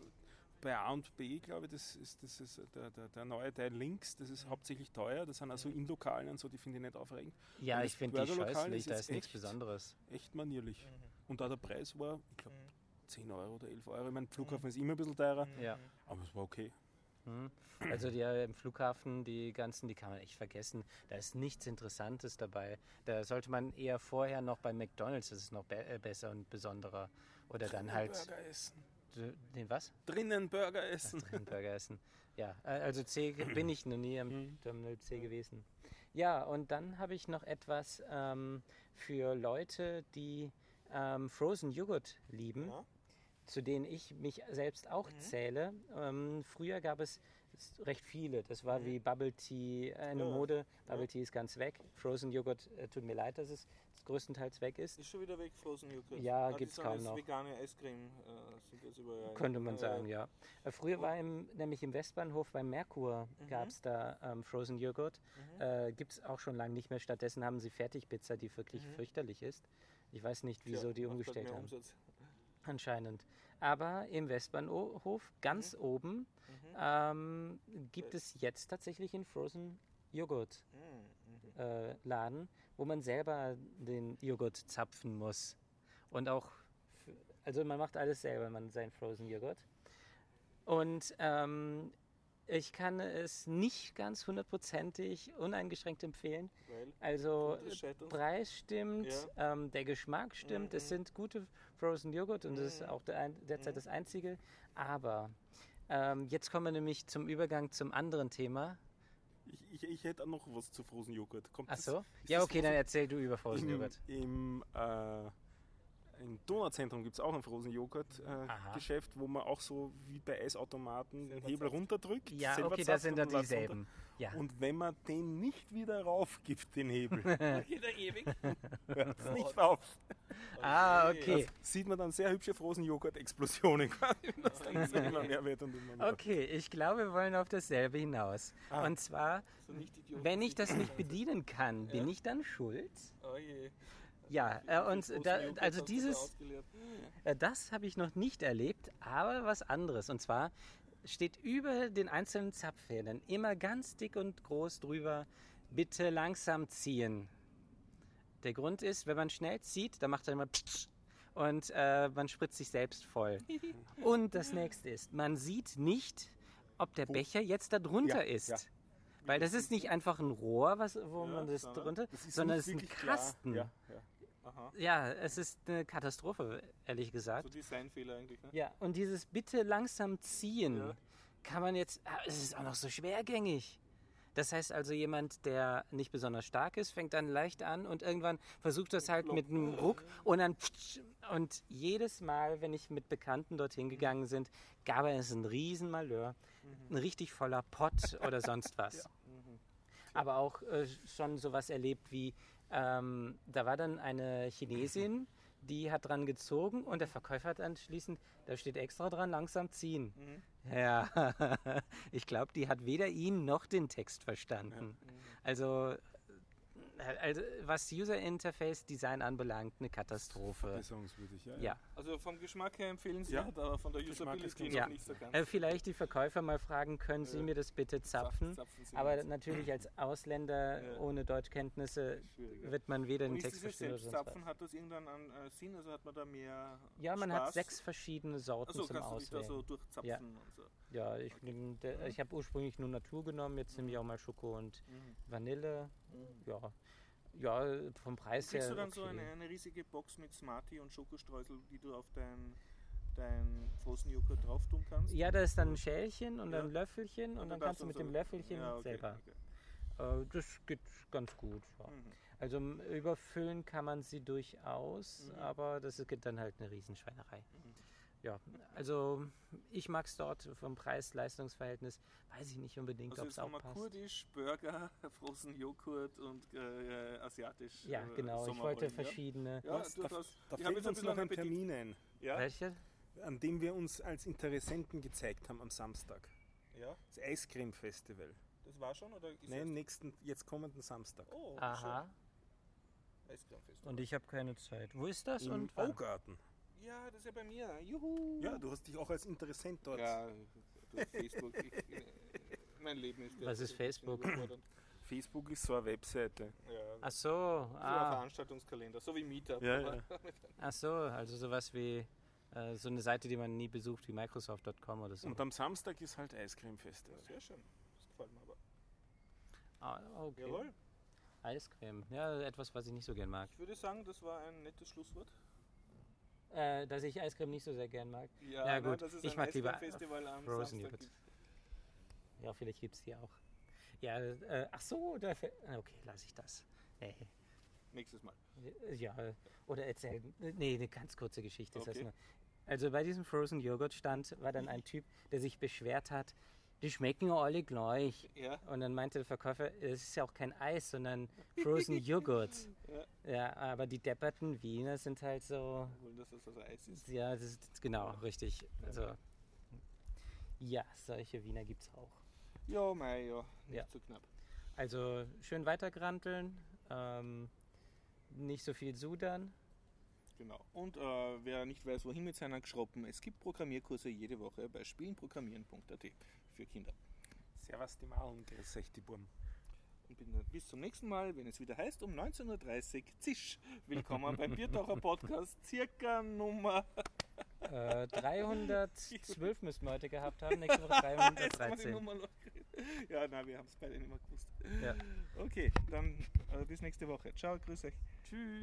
[SPEAKER 2] bei A und B, glaube ich, das ist, das ist der, der, der neue Teil links, das
[SPEAKER 3] Mhm.
[SPEAKER 2] ist hauptsächlich teuer, das sind also in Lokalen und so, die finde ich nicht aufregend.
[SPEAKER 3] Ja, ich finde die scheußlich, da ist nichts Besonderes.
[SPEAKER 2] Echt manierlich.
[SPEAKER 1] Mhm.
[SPEAKER 2] Und da der Preis war, ich glaube,
[SPEAKER 1] Mhm.
[SPEAKER 2] 10 Euro oder 11 Euro. Ich meine, Flughafen ist immer ein bisschen teurer,
[SPEAKER 3] Ja.
[SPEAKER 2] aber es war okay.
[SPEAKER 3] Mhm. Also die im Flughafen, die ganzen, die kann man echt vergessen. Da ist nichts Interessantes dabei. Da sollte man eher vorher noch bei McDonalds, das ist noch be äh, besser und besonderer. Oder dann halt
[SPEAKER 2] Burger essen.
[SPEAKER 3] den was?
[SPEAKER 2] Drinnen Burger essen.
[SPEAKER 3] Drin Burger [laughs] essen. Ja, äh, also C bin ich noch nie am
[SPEAKER 2] Mhm.
[SPEAKER 3] Terminal C gewesen. Ja, und dann habe ich noch etwas ähm, für Leute, die ähm, Frozen Joghurt lieben,
[SPEAKER 1] Ja.
[SPEAKER 3] Zu denen ich mich selbst auch
[SPEAKER 1] Mhm.
[SPEAKER 3] zähle. Ähm, früher gab es recht viele. Das war wie Bubble Tea äh, eine
[SPEAKER 1] Ja.
[SPEAKER 3] Mode. Bubble Tea ist ganz weg. Frozen Joghurt, äh, tut mir leid, dass es größtenteils weg ist.
[SPEAKER 1] Ist schon wieder weg, Frozen Joghurt.
[SPEAKER 3] Ja,
[SPEAKER 1] die
[SPEAKER 3] gibt's
[SPEAKER 1] sind
[SPEAKER 3] kaum noch.
[SPEAKER 1] Vegane Eiscreme äh, sind jetzt überall.
[SPEAKER 3] Könnte man sagen, ja. Äh, Früher war im, nämlich im Westbahnhof beim Merkur
[SPEAKER 1] Mhm.
[SPEAKER 3] gab es da ähm, Frozen Joghurt. Äh, Gibt es auch schon lange nicht mehr. Stattdessen haben sie Fertigpizza, die wirklich fürchterlich ist. Ich weiß nicht, wieso
[SPEAKER 1] Mhm. tja,
[SPEAKER 3] die
[SPEAKER 1] halt
[SPEAKER 3] umgestellt haben.
[SPEAKER 1] Umsatz.
[SPEAKER 3] Anscheinend. Aber im Westbahnhof, ganz
[SPEAKER 1] Mhm.
[SPEAKER 3] oben, ähm, gibt es jetzt tatsächlich einen Frozen Joghurt
[SPEAKER 1] Mhm, mhm.
[SPEAKER 3] äh, Laden, wo man selber den Joghurt zapfen muss. Und auch, für, also man macht alles selber, man seinen Frozen Joghurt. Und ähm, ich kann es nicht ganz hundertprozentig uneingeschränkt empfehlen.
[SPEAKER 1] Weil
[SPEAKER 3] Also? Preis stimmt, ähm, der Geschmack stimmt, es sind gute Frozen Joghurt und das ist auch der, ein- derzeit das einzige. Aber ähm, jetzt kommen wir nämlich zum Übergang zum anderen Thema.
[SPEAKER 2] Ich, ich, ich hätte auch noch was zu Frozen Joghurt. Kommt
[SPEAKER 3] Ach
[SPEAKER 2] das-
[SPEAKER 3] so?
[SPEAKER 2] ist
[SPEAKER 3] Ja,
[SPEAKER 2] das
[SPEAKER 3] okay, dann erzähl du über Frozen
[SPEAKER 2] Im,
[SPEAKER 3] Joghurt.
[SPEAKER 2] im, äh, Im Donauzentrum gibt es auch ein Frozen
[SPEAKER 3] Aha.
[SPEAKER 2] Joghurt-Geschäft, wo man auch so wie bei Eisautomaten den Hebel runterdrückt.
[SPEAKER 3] Ja, okay, das sind
[SPEAKER 2] und
[SPEAKER 3] dann dieselben. Ja.
[SPEAKER 2] Und wenn man den nicht wieder raufgibt, den Hebel, [laughs]
[SPEAKER 1] Geht er ewig? [laughs]
[SPEAKER 2] hört es nicht auf.
[SPEAKER 3] Ah, okay.
[SPEAKER 2] Sieht man dann sehr hübsche Frozen Joghurt-Explosionen [laughs] quasi, wenn das dann so immer mehr wird und immer mehr.
[SPEAKER 3] Okay, ich glaube, wir wollen auf dasselbe hinaus.
[SPEAKER 2] Ah.
[SPEAKER 3] Und zwar,
[SPEAKER 1] So nicht Idioten.
[SPEAKER 3] wenn ich das nicht bedienen kann, bin ich dann schuld?
[SPEAKER 1] Oh je.
[SPEAKER 3] Ja, äh, und da, also dieses, äh, das habe ich noch nicht erlebt, aber was anderes. Und zwar steht über den einzelnen Zapfhähnen immer ganz dick und groß drüber, bitte langsam ziehen. Der Grund ist, wenn man schnell zieht, dann macht er immer und äh, man spritzt sich selbst voll. [laughs] Und das nächste ist, man sieht nicht, ob der Becher jetzt da drunter
[SPEAKER 2] Ja,
[SPEAKER 3] ist.
[SPEAKER 2] ja.
[SPEAKER 3] Weil das ist nicht einfach ein Rohr, was, wo man das
[SPEAKER 1] sondern-
[SPEAKER 3] drunter,
[SPEAKER 2] Das
[SPEAKER 3] sondern es ist ein
[SPEAKER 2] klar.
[SPEAKER 3] Kasten.
[SPEAKER 2] Ja, ja.
[SPEAKER 1] Aha.
[SPEAKER 3] Ja, es ist eine Katastrophe, ehrlich gesagt.
[SPEAKER 1] So Designfehler eigentlich, ne?
[SPEAKER 3] Ja, und dieses bitte langsam ziehen
[SPEAKER 1] Ja.
[SPEAKER 3] kann man jetzt. Ah, es ist auch noch so schwergängig. Das heißt also, jemand, der nicht besonders stark ist, fängt dann leicht an und irgendwann versucht das halt mit einem Ruck und dann. Und jedes Mal, wenn ich mit Bekannten dorthin gegangen sind, gab es ein Riesenmalheur, ein richtig voller Pott oder sonst was. [laughs] Aber auch äh, schon sowas erlebt wie, ähm, da war dann eine Chinesin, die hat dran gezogen und der Verkäufer hat anschließend, da steht extra dran, langsam ziehen. Ja, [laughs] ich glaube, die hat weder ihn noch den Text verstanden. Also, äh, also, was User Interface Design anbelangt, eine Katastrophe.
[SPEAKER 2] Verbesserungswürdig, ja.
[SPEAKER 3] Ja.
[SPEAKER 1] Also vom Geschmack her empfehlenswert,
[SPEAKER 2] Ja.
[SPEAKER 1] aber von der Usability noch
[SPEAKER 3] Ja.
[SPEAKER 1] nicht so ganz.
[SPEAKER 3] Äh, vielleicht die Verkäufer mal fragen, können Sie
[SPEAKER 1] Ja.
[SPEAKER 3] mir das bitte zapfen?
[SPEAKER 1] zapfen Sie
[SPEAKER 3] Aber
[SPEAKER 1] mir.
[SPEAKER 3] natürlich als [laughs] Ausländer
[SPEAKER 1] Ja.
[SPEAKER 3] ohne Deutschkenntnisse wird man weder den Text verstehen oder sonst was.
[SPEAKER 1] Selbstzapfen, hat das irgendeinen an, äh, Sinn? Also hat man da mehr
[SPEAKER 3] Ja, man
[SPEAKER 1] Spaß?
[SPEAKER 3] hat sechs verschiedene Sorten
[SPEAKER 1] Achso,
[SPEAKER 3] zum
[SPEAKER 1] kannst du dich da
[SPEAKER 3] Auswählen.
[SPEAKER 1] so durchzapfen
[SPEAKER 3] Ja.
[SPEAKER 1] und so.
[SPEAKER 3] Ja, ich, der, ich habe ursprünglich nur Natur genommen, jetzt nehme ich auch mal Schoko und Vanille. Ja, ja vom Preis
[SPEAKER 1] Kriegst
[SPEAKER 3] her.
[SPEAKER 1] du dann so
[SPEAKER 3] okay.
[SPEAKER 1] eine, eine riesige Box mit Smartie und Schokostreusel, die du auf dein, dein Frozen Joghurt drauf tun kannst?
[SPEAKER 3] Ja, da ist dann ein Schälchen und
[SPEAKER 1] Ja.
[SPEAKER 3] ein Löffelchen und, dann kannst du mit dem Löffelchen
[SPEAKER 1] ja, okay,
[SPEAKER 3] selber.
[SPEAKER 1] okay.
[SPEAKER 3] Äh, das geht ganz gut. Ja.
[SPEAKER 1] Mhm.
[SPEAKER 3] Also überfüllen kann man sie durchaus,
[SPEAKER 1] Mhm.
[SPEAKER 3] aber das gibt dann halt eine Riesenschweinerei. Ja, also ich mag es dort vom Preis-Leistungs-Verhältnis, weiß ich nicht unbedingt,
[SPEAKER 1] Also
[SPEAKER 3] ob es auch passt.
[SPEAKER 1] kurdisch, Burger, [laughs] Frozen Joghurt und äh, asiatisch.
[SPEAKER 3] Ja,
[SPEAKER 1] äh,
[SPEAKER 3] genau, ich wollte verschiedene.
[SPEAKER 1] Ja,
[SPEAKER 2] Was? Da, da fällt uns noch ein. Termin ein,
[SPEAKER 1] Ja,
[SPEAKER 3] Welche?
[SPEAKER 2] an dem wir uns als Interessenten gezeigt haben am Samstag.
[SPEAKER 1] ja,
[SPEAKER 2] Das Eiscreme Festival.
[SPEAKER 1] das war schon oder ist
[SPEAKER 2] Nein, nächsten, jetzt kommenden Samstag.
[SPEAKER 1] Oh,
[SPEAKER 3] Aha,
[SPEAKER 1] schön. Eiscremefest.
[SPEAKER 3] und ich habe keine Zeit. Wo ist das
[SPEAKER 2] Im
[SPEAKER 3] und wann?
[SPEAKER 2] Augarten.
[SPEAKER 1] Ja, das ist ja bei mir. Juhu.
[SPEAKER 2] Ja, du hast dich auch als Interessent dort.
[SPEAKER 1] Ja, durch Facebook. Ich, äh, mein Leben ist
[SPEAKER 3] Was ist
[SPEAKER 1] ein
[SPEAKER 3] Facebook?
[SPEAKER 2] Facebook ist so eine Webseite.
[SPEAKER 1] Ja,
[SPEAKER 3] Ach so,
[SPEAKER 1] so ein
[SPEAKER 3] ah,
[SPEAKER 1] Veranstaltungskalender, so wie Meetup.
[SPEAKER 2] Ja, ja.
[SPEAKER 3] ach so, also sowas wie äh, so eine Seite, die man nie besucht, wie Microsoft.com oder so.
[SPEAKER 2] Und am Samstag ist halt Eiscreme Festival.
[SPEAKER 1] Sehr schön. Das gefällt mir aber.
[SPEAKER 3] Ah, okay.
[SPEAKER 1] Jawohl.
[SPEAKER 3] Eiscreme, ja, etwas, was ich nicht so gern mag.
[SPEAKER 1] Ich würde sagen, das war ein nettes Schlusswort.
[SPEAKER 3] Äh, dass ich Eiscreme nicht so sehr gern mag.
[SPEAKER 1] Ja,
[SPEAKER 3] Ja,
[SPEAKER 1] nein,
[SPEAKER 3] gut.
[SPEAKER 1] es
[SPEAKER 3] Ich
[SPEAKER 1] ein
[SPEAKER 3] mag lieber Frozen Joghurt. Ja, vielleicht gibt es die auch. Ja, äh, ach so, da, fä- okay, lasse ich das. Nee.
[SPEAKER 1] Nächstes Mal.
[SPEAKER 3] Ja, oder erzählen. Nee, eine ganz kurze Geschichte ist das
[SPEAKER 1] Okay.
[SPEAKER 3] nur. Also bei diesem Frozen Joghurt Stand war dann ein Typ, der sich beschwert hat, die schmecken alle gleich.
[SPEAKER 1] Ja.
[SPEAKER 3] Und dann meinte der Verkäufer, es ist ja auch kein Eis, sondern Frozen [laughs] Joghurt.
[SPEAKER 1] Ja.
[SPEAKER 3] Ja, aber die depperten Wiener sind halt so,
[SPEAKER 1] Wollen, dass das also Eis ist.
[SPEAKER 3] ja, das ist genau, richtig. Also, ja, solche Wiener gibt es auch.
[SPEAKER 1] Ja, mei, ja. Nicht
[SPEAKER 3] Ja.
[SPEAKER 1] so knapp.
[SPEAKER 3] Also schön weitergranteln, ähm, nicht so viel sudern.
[SPEAKER 1] Genau. Und äh, wer nicht weiß, wohin mit seiner Geschroppen, es gibt Programmierkurse jede Woche bei spielenprogrammieren.at für Kinder.
[SPEAKER 2] Servus die Mal und grüß euch die Buben.
[SPEAKER 1] Und bin dann bis zum nächsten Mal, wenn es wieder heißt, um 19.30 Uhr, Zisch. Willkommen beim Biertaucher Podcast, circa Nummer.
[SPEAKER 3] Äh, 312 müssten wir heute gehabt haben, nächste Woche [laughs]
[SPEAKER 1] Jetzt haben wir die
[SPEAKER 3] 313.
[SPEAKER 1] Nummer noch gekriegt. Ja, nein, wir haben es beide nicht mehr gewusst.
[SPEAKER 3] Ja.
[SPEAKER 1] Okay, dann äh, bis nächste Woche. Ciao, grüß euch.
[SPEAKER 2] Tschüss.